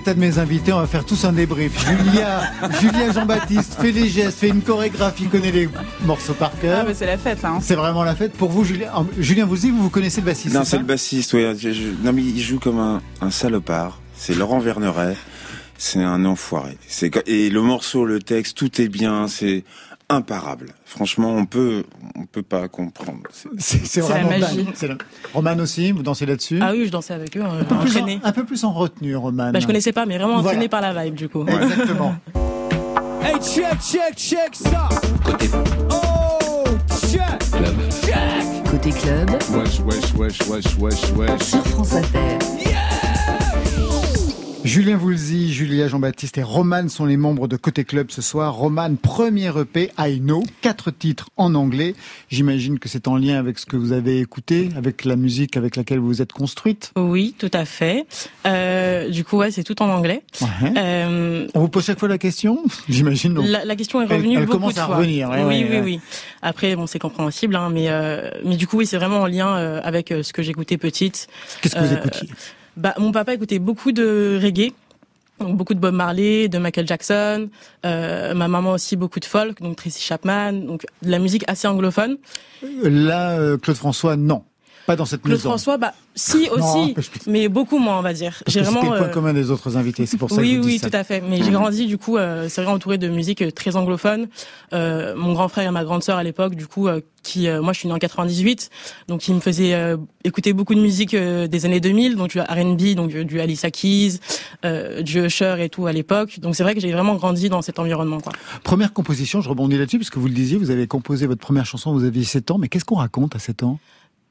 S3: l'état de mes invités, on va faire tous un débrief. Julia, <laughs> Julia Jean-Baptiste fait les gestes, fait une chorégraphie, connaît les morceaux par cœur.
S6: Ah, mais c'est la fête là. hein.
S3: C'est vraiment la fête. Pour vous, Julien, ah, Julien vous dit, vous, vous connaissez le bassiste
S2: Non,
S3: c'est
S2: le bassiste, oui. Je- je- Non, mais il joue comme un, un salopard. C'est Laurent Verneret. C'est un enfoiré. C'est et le morceau, le texte, tout est bien. C'est imparable. Franchement, on peut, on peut pas comprendre. C'est- <laughs>
S3: C'est
S1: la
S3: vraiment
S1: magie.
S3: la- Roman aussi, vous dansez là-dessus
S1: Ah oui, je dansais avec eux, euh,
S3: un, peu plus
S1: entraîné.
S3: en, un peu plus en retenue, Roman.
S1: Bah, je connaissais pas, mais vraiment
S3: Voilà.
S1: entraîné par la vibe du coup.
S3: Exactement. <laughs>
S17: Hey, check, check, check ça. Côté. Oh, check. Check.
S4: Côté club,
S17: Wesh, wesh, wesh, wesh, wesh, wesh.
S4: sur France Inter.
S3: Julien Voulzy, Julia Jean-Baptiste et Roman sont les membres de Côté Club ce soir. Roman, premier EP, I Know, quatre titres en anglais. J'imagine que c'est en lien avec ce que vous avez écouté, avec la musique avec laquelle vous vous êtes construite.
S1: Oui, tout à fait. Euh, du coup, ouais, c'est tout en anglais.
S3: Ouais.
S1: Euh,
S3: On vous pose chaque fois la question <laughs> J'imagine.
S1: La, la question est
S3: Elle-
S1: revenue
S3: elle
S1: beaucoup
S3: commence
S1: de
S3: à
S1: fois.
S3: revenir, ouais,
S1: oui, oui, oui. Après, bon, c'est compréhensible, hein, mais euh, mais du coup, oui, c'est vraiment en lien avec ce que j'écoutais petite.
S3: Qu'est-ce que vous écoutiez?
S1: Bah, mon papa écoutait beaucoup de reggae. Donc beaucoup de Bob Marley, de Michael Jackson, euh, ma maman aussi beaucoup de folk, donc Tracy Chapman, donc de la musique assez anglophone.
S3: Là, euh, Claude François, non. Pas dans cette
S1: Claude
S3: maison.
S1: François, bah si <laughs> aussi,
S3: que-
S1: mais beaucoup moins on va dire. J'ai
S3: que c'était
S1: vraiment
S3: le point
S1: euh,
S3: commun des autres invités, c'est pour ça que
S1: oui,
S3: je vous dis
S1: oui,
S3: ça.
S1: tout à fait. Mais j'ai
S3: Mhm.
S1: grandi du coup, euh, c'est vrai entouré de musique euh, très anglophone. Euh, mon grand frère et ma grande sœur à l'époque, du coup, qui, moi, je suis née en 98, donc ils me faisaient euh, écouter beaucoup de musique des années 2000, donc du R&B, donc du Alicia Keys, du Usher et tout à l'époque. Donc c'est vrai que j'ai vraiment grandi dans cet environnement, quoi.
S3: Première composition, je rebondis là-dessus, parce que vous le disiez, vous avez composé votre première chanson, vous aviez 7 ans, mais qu'est-ce qu'on raconte à 7 ans?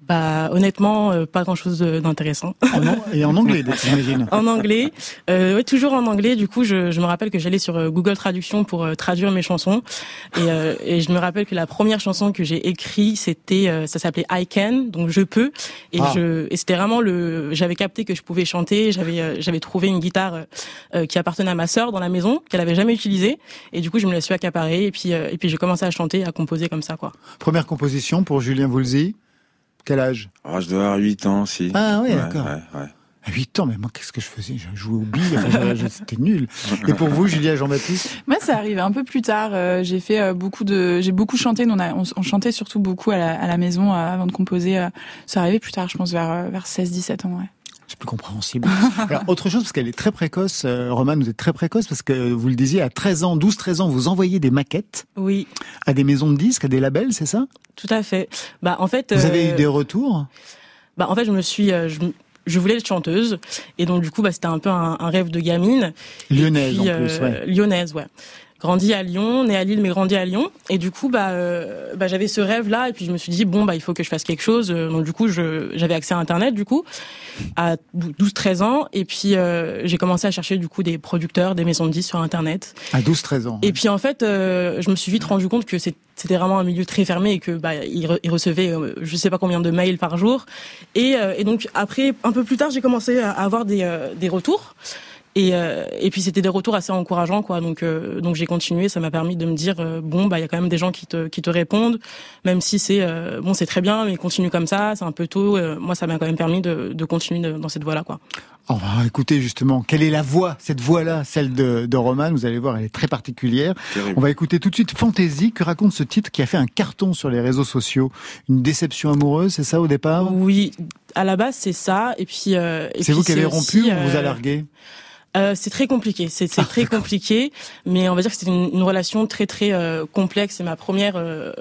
S1: Bah, honnêtement, euh, pas grand-chose d'intéressant.
S3: Et en anglais, <laughs> j'imagine.
S1: en anglais, euh, ouais, toujours en anglais. Du coup, je, je me rappelle que j'allais sur euh, Google Traduction pour euh, traduire mes chansons, et, euh, et je me rappelle que la première chanson que j'ai écrite, c'était, euh, ça s'appelait I Can, donc je peux, et
S3: Ah.
S1: je, et c'était vraiment le, j'avais capté que je pouvais chanter. J'avais, euh, j'avais trouvé une guitare qui appartenait à ma sœur dans la maison, qu'elle avait jamais utilisée, et du coup, je me la suis accaparée, et puis, euh, et puis j'ai commencé à chanter, à composer comme ça, quoi.
S3: Première composition pour Julien Voulzy. Quel âge?
S2: Oh, je dois avoir 8 ans aussi.
S3: Ah oui,
S2: Ouais,
S3: d'accord.
S2: ouais, ouais.
S3: À 8 ans, mais moi, qu'est-ce que je faisais? Je jouais au billes, enfin, c'était nul. Et pour vous, Julia Jean-Baptiste?
S6: Moi, ça arrivé un peu plus tard. Euh, j'ai fait euh, beaucoup de, j'ai beaucoup chanté. On, a, on, on chantait surtout beaucoup à la, à la maison euh, avant de composer. euh. ça arrivé plus tard, je pense vers euh, vers 16-17 ans. Ouais.
S3: C'est plus compréhensible. <laughs> Alors, autre chose, parce qu'elle est très précoce, euh, Romane, vous êtes très précoce, parce que vous le disiez, à 13 ans, 12-13 ans, vous envoyez des maquettes
S1: Oui,
S3: à des maisons de disques, à des labels, c'est ça?
S1: Tout à fait. Bah, en fait,
S3: Vous avez
S1: euh,
S3: eu des retours?
S1: Bah en fait je me suis euh, je, je voulais être chanteuse et donc du coup bah c'était un peu un, un rêve de gamine.
S3: Lyonnaise,
S1: puis,
S3: en plus, ouais.
S1: Lyonnaise ouais. Grandi à Lyon, né à Lille mais grandi à Lyon et du coup bah, euh, bah j'avais ce rêve là et puis je me suis dit bon bah il faut que je fasse quelque chose Euh, donc du coup j'avais accès à internet du coup à 12 13 ans et puis euh, j'ai commencé à chercher du coup des producteurs, des maisons de disques sur internet.
S3: À 12-13 ans.
S1: Et puis en fait, euh, je me suis vite rendu compte que c'était vraiment un milieu très fermé et que bah il, re- il recevait euh, je sais pas combien de mails par jour. Et, euh, et donc après, un peu plus tard, j'ai commencé à avoir des, euh, des retours. Et, euh, et puis c'était des retours assez encourageants quoi. Donc euh, donc j'ai continué. Ça m'a permis de me dire euh, bon bah il y a quand même des gens qui te qui te répondent, même si c'est euh, bon c'est très bien mais continue comme ça. C'est un peu tôt. Euh, moi ça m'a quand même permis de, de continuer de- dans cette voie là quoi.
S3: On va écouter justement quelle est la voix, cette voix-là, celle de, de Roman? Vous allez voir, elle est très particulière.
S2: Terrible.
S3: On va écouter tout de suite Fantaisie. Que raconte ce titre qui a fait un carton sur les réseaux sociaux Une déception amoureuse, c'est ça au départ?
S1: Oui, à la base c'est ça. Et puis euh, et
S3: C'est vous qui avez
S1: aussi,
S3: rompu ou on vous a
S1: euh,
S3: largué?
S1: Euh, c'est très compliqué, c'est c'est très compliqué, mais on va dire que c'était une, une relation très très euh, complexe. C'est ma première euh,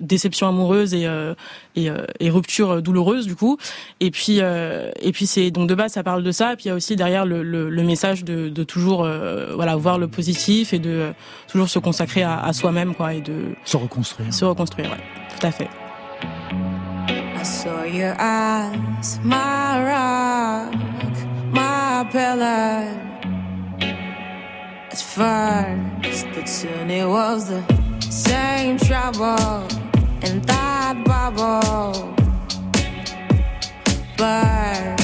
S1: déception amoureuse et euh, et, euh, et rupture douloureuse du coup. Et puis euh, et puis c'est donc de base ça parle de ça. Et puis il y a aussi derrière le, le, le message de, de toujours euh, voilà voir le positif et de euh, toujours se consacrer à, à soi-même quoi et de
S3: Se reconstruire.
S1: se reconstruire. Ouais, tout à fait.
S16: I saw your eyes, my rock, my pillar. At first, but soon it was the same trouble in that bubble. But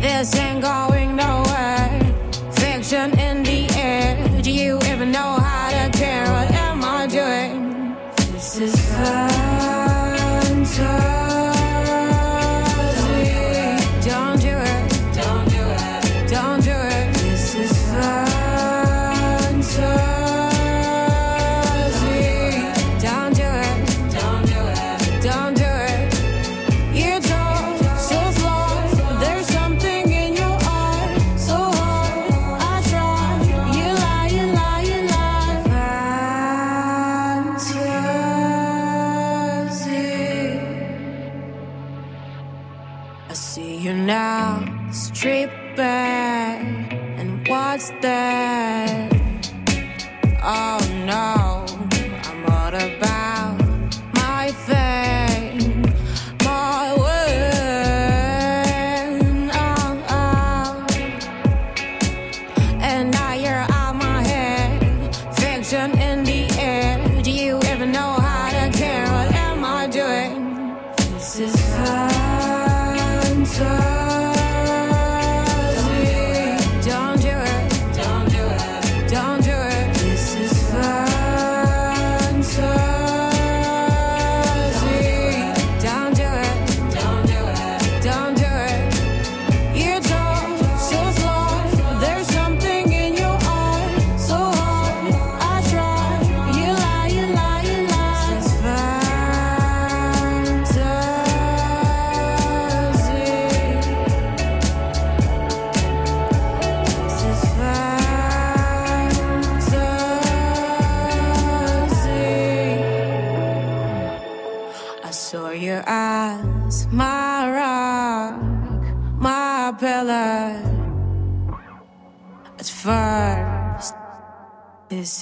S16: this ain't going nowhere. Fiction in what's that? Oh no, I'm all about my fame, my win. Oh, oh. And now you're out my head, fiction in the air.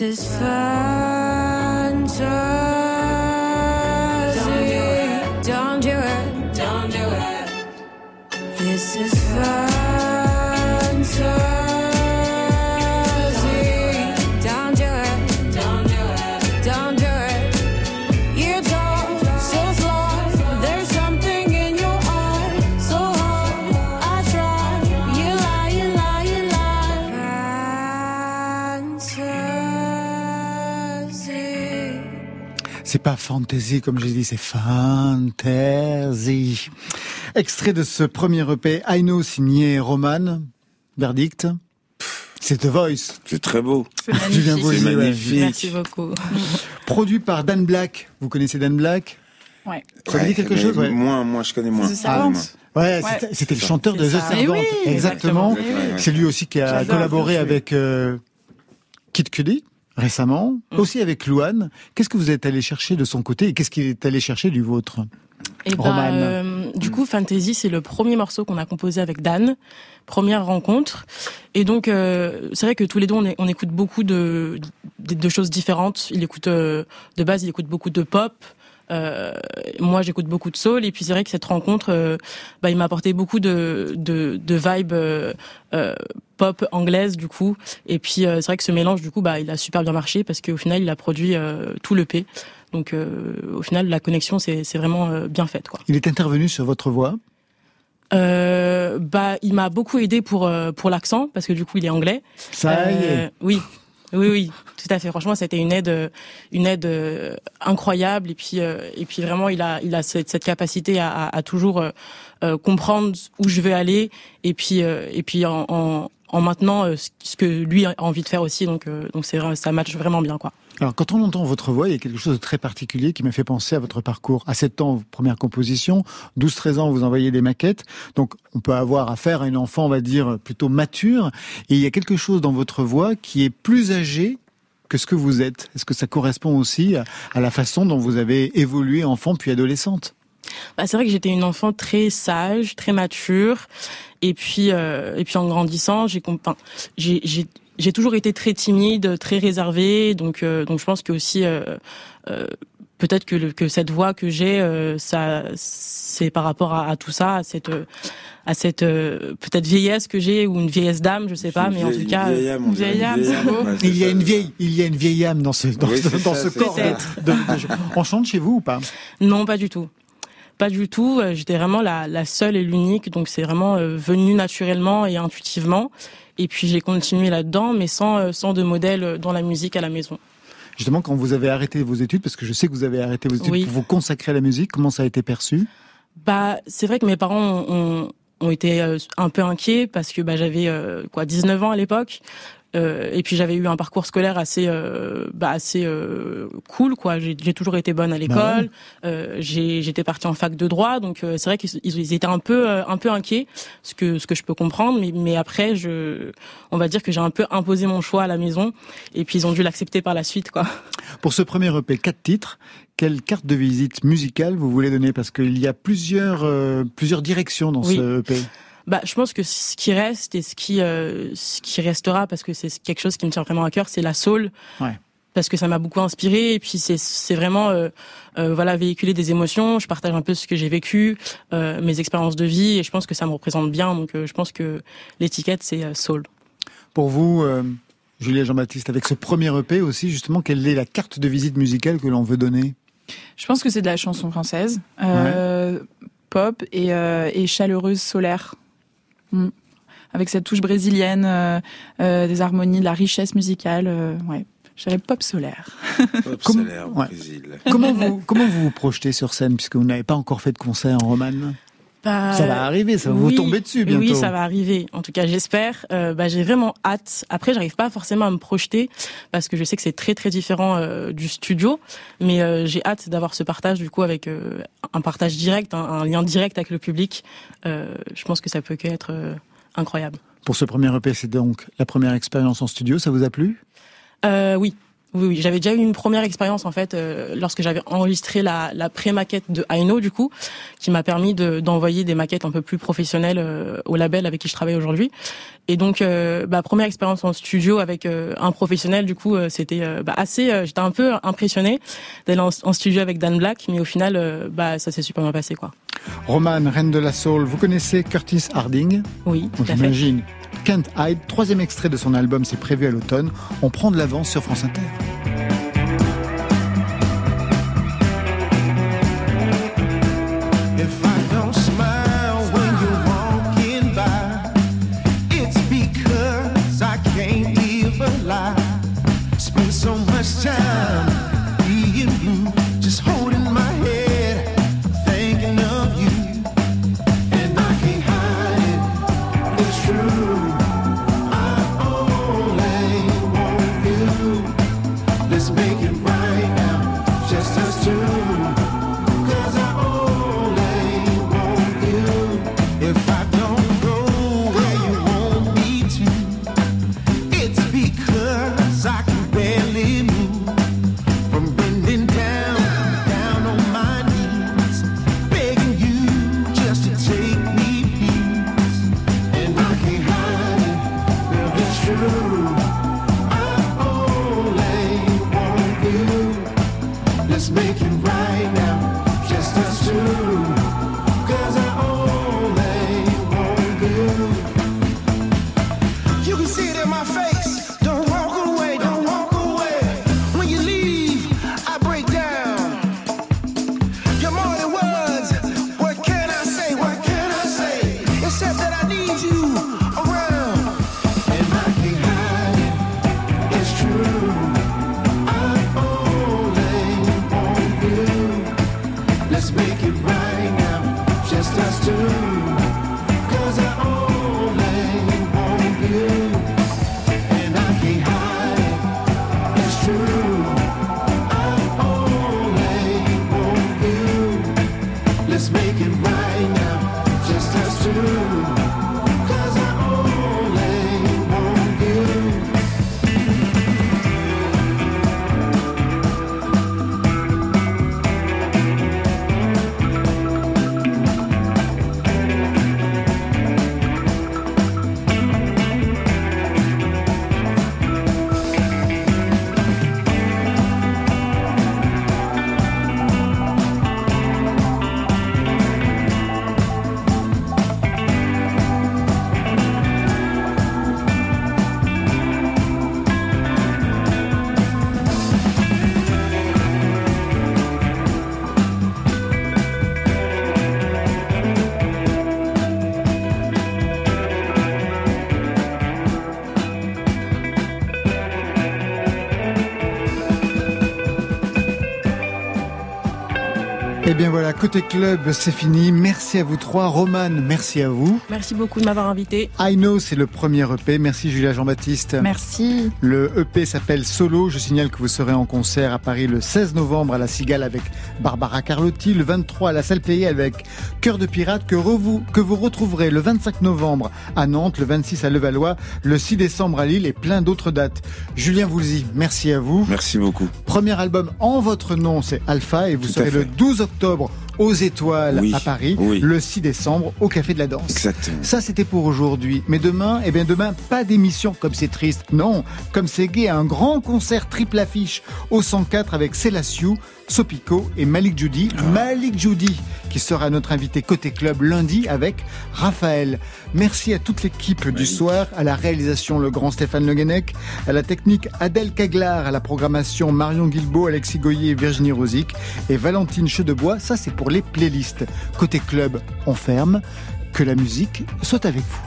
S16: Is fantasy.
S3: C'est pas fantasy comme j'ai dit, c'est fantasy. Extrait de ce premier EP, I Know signé Roman. Verdict. C'est The Voice.
S2: C'est très beau.
S1: C'est magnifique.
S3: Ouais.
S2: magnifique.
S1: Merci beaucoup. <laughs>
S3: Produit par Dan Black. Vous connaissez Dan Black
S6: Ouais.
S3: Ça vous dit quelque chose ouais.
S2: Moins, moi je connais moins.
S3: Ouais,
S6: Ouais.
S3: c'était- le chanteur de The. Servant.
S6: Oui,
S3: exactement. C'est lui aussi qui a collaboré avec euh, Kid Cudi récemment,
S1: Mm.
S3: aussi avec Louane. Qu'est-ce que vous êtes allé chercher de son côté et qu'est-ce qu'il est allé chercher du vôtre
S1: Et bah,
S3: Roman?
S1: euh, du coup, Fantasy, c'est le premier morceau qu'on a composé avec Dan, première rencontre. Et donc, euh, c'est vrai que tous les deux, on, est- on écoute beaucoup de, de, de choses différentes. Il écoute euh, de base, il écoute beaucoup de pop. Euh, moi, j'écoute beaucoup de soul. Et puis, c'est vrai que cette rencontre, euh, bah, il m'a apporté beaucoup de, de, de vibes euh, euh, pop anglaise, du coup. Et puis, euh, c'est vrai que ce mélange, du coup, bah, il a super bien marché parce qu'au final, il a produit euh, tout le P. Donc, euh, au final, la connexion, c'est vraiment euh, bien faite, quoi.
S3: Il est intervenu sur votre voix?
S1: Euh, bah, il m'a beaucoup aidé pour euh, pour l'accent parce que du coup, il est anglais.
S3: Ça y est.
S1: Euh, Oui, oui, oui, tout à fait. Franchement, c'était une aide, euh, une aide euh, incroyable. Et puis, euh, et puis vraiment, il a, il a cette, cette capacité à, à, à toujours euh, euh, comprendre où je veux aller. Et puis, et puis en, en, en maintenant ce que lui a envie de faire aussi. Donc, donc c'est ça match vraiment bien, quoi.
S3: Alors, quand on entend votre voix, il y a quelque chose de très particulier qui m'a fait penser à votre parcours. À 7 ans, première composition, 12-13 ans, vous envoyez des maquettes. Donc, on peut avoir affaire à une enfant, on va dire, plutôt mature. Et il y a quelque chose dans votre voix qui est plus âgé que ce que vous êtes. Est-ce que ça correspond aussi à, la façon dont vous avez évolué enfant puis adolescente?
S1: Bah, c'est vrai que j'étais une enfant très sage, très mature, et puis euh, et puis en grandissant, j'ai j'ai j'ai toujours été très timide, très réservée, donc euh, donc je pense que aussi euh, euh, peut-être que le, que cette voix que j'ai, euh, ça c'est par rapport à, à tout ça, à cette euh, à cette euh, peut-être vieillesse que j'ai ou une vieillesse d'âme, je sais pas,
S2: Une
S1: mais en tout cas
S2: une vieille âme,
S6: vieille âme,
S2: vieille
S6: c'est beau.
S2: âme. <laughs> Ouais,
S3: Il y a
S2: ça.
S3: une vieille, il y a une vieille âme dans ce, dans,
S2: Oui,
S3: dans
S2: ça,
S3: ce corps. de- de- on chante chez vous ou pas?
S1: Non, pas du tout. Pas du tout. Euh, J'étais vraiment la, la seule et l'unique, donc c'est vraiment euh, venu naturellement et intuitivement. Et puis j'ai continué là-dedans, mais sans, euh, sans de modèle dans la musique à la maison.
S3: Justement, quand vous avez arrêté vos études, parce que je sais que vous avez arrêté vos études
S1: Oui.
S3: pour vous consacrer à la musique, comment ça a été perçu?
S1: Bah, c'est vrai que mes parents ont, ont, ont été un peu inquiets parce que bah, j'avais euh, quoi 19 ans à l'époque. Euh, et puis j'avais eu un parcours scolaire assez euh, bah, assez euh, cool quoi j'ai toujours été bonne à l'école
S3: Bah ouais.
S1: euh, j'ai j'étais partie en fac de droit donc euh, c'est vrai qu'ils ils- ils étaient un peu euh, un peu inquiets ce que ce que je peux comprendre mais mais après je on va dire que j'ai un peu imposé mon choix à la maison et puis ils ont dû l'accepter par la suite quoi
S3: Pour ce premier EP, quatre titres, quelle carte de visite musicale vous voulez donner? Parce qu'il y a plusieurs, euh, plusieurs directions dans
S1: Oui.
S3: ce EP.
S1: Bah, je pense que ce qui reste et ce qui euh, ce qui restera parce que c'est quelque chose qui me tient vraiment à cœur, c'est la soul.
S18: Ouais.
S1: Parce que ça m'a beaucoup inspiré et puis c'est c'est vraiment euh, euh, voilà véhiculer des émotions. Je partage un peu ce que j'ai vécu, euh, mes expériences de vie et je pense que ça me représente bien. Donc euh, je pense que l'étiquette c'est euh, soul.
S18: Pour vous, euh, Julia Jean-Baptiste, avec ce premier EP aussi, justement, quelle est la carte de visite musicale que l'on veut donner?
S6: Je pense que c'est de la chanson française, euh, pop et, euh, et chaleureuse solaire. Mm. Avec cette touche brésilienne, euh, euh, des harmonies, de la richesse musicale. euh, ouais. Je dirais pop solaire.
S2: Pop <laughs> solaire au
S18: ouais.
S2: Brésil.
S18: Comment vous, comment vous vous projetez sur scène, puisque vous n'avez pas encore fait de concert en romane
S1: Bah,
S18: Ça va arriver, ça va vous tomber dessus bientôt.
S1: Oui, ça va arriver. En tout cas, j'espère. Euh, bah, j'ai vraiment hâte. Après, j'arrive pas forcément à me projeter parce que je sais que c'est très très différent euh, du studio, mais euh, j'ai hâte d'avoir ce partage du coup avec un partage direct, un, un lien direct avec le public. Je pense que ça peut que être euh, incroyable.
S18: Pour ce premier EP, c'est donc la première expérience en studio, ça vous a plu?
S1: Oui. Oui, oui, j'avais déjà eu une première expérience en fait euh, lorsque j'avais enregistré la, la pré-maquette de Aino du coup, qui m'a permis de- d'envoyer des maquettes un peu plus professionnelles euh, au label avec qui je travaille aujourd'hui. Et donc, euh, bah, première expérience en studio avec euh, un professionnel, du coup, euh, c'était euh, bah, assez. euh, J'étais un peu impressionnée d'aller en, en studio avec Dan Black, mais au final, bah, ça s'est super bien passé, quoi.
S18: Romane, reine de la soul, vous connaissez Curtis Harding?
S1: Oui, tout à fait.
S18: J'imagine. Can't Hide, troisième extrait de son album, c'est prévu à l'automne. On prend de l'avance sur France Inter. Bien voilà, côté club, c'est fini. Merci à vous trois. Romane, merci à vous.
S1: Merci beaucoup de m'avoir invité.
S18: I Know, c'est le premier EP. Merci Julia Jean-Baptiste.
S6: Merci.
S18: Le EP s'appelle Solo. Je signale que vous serez en concert à Paris le 16 novembre à la Cigale avec Barbara Carlotti, le 23 à la Salle Payée avec Cœur de Pirate, que, revu- que vous retrouverez le 25 novembre à Nantes, le 26 à Levallois, le 6 décembre à Lille et plein d'autres dates. Julien Voulzy, merci à vous.
S2: Merci beaucoup.
S18: Premier album en votre nom, c'est Alpha et vous
S2: Tout
S18: serez le
S2: fait.
S18: 12 octobre octobre
S3: aux étoiles
S2: Oui,
S3: à Paris
S2: oui.
S3: le 6 décembre au Café de la Danse.
S2: Exactement.
S3: Ça, c'était pour aujourd'hui. Mais demain, eh bien demain, pas d'émission comme c'est triste. Non, comme c'est gai, un grand concert triple affiche au 104 avec Célassiou, Sopico et Malik Judy.
S2: Ah.
S3: Malik Judy qui sera notre invité côté club lundi avec Raphaël. Merci à toute l'équipe du soir, à la réalisation le grand Stéphane Le Guenec, à la technique Adèle Caglar, à la programmation Marion Guilbeault, Alexis Goyer, Virginie Rosic et Valentine Chedebois. Ça, c'est pour les playlists. Côté club, on ferme. Que la musique soit avec vous.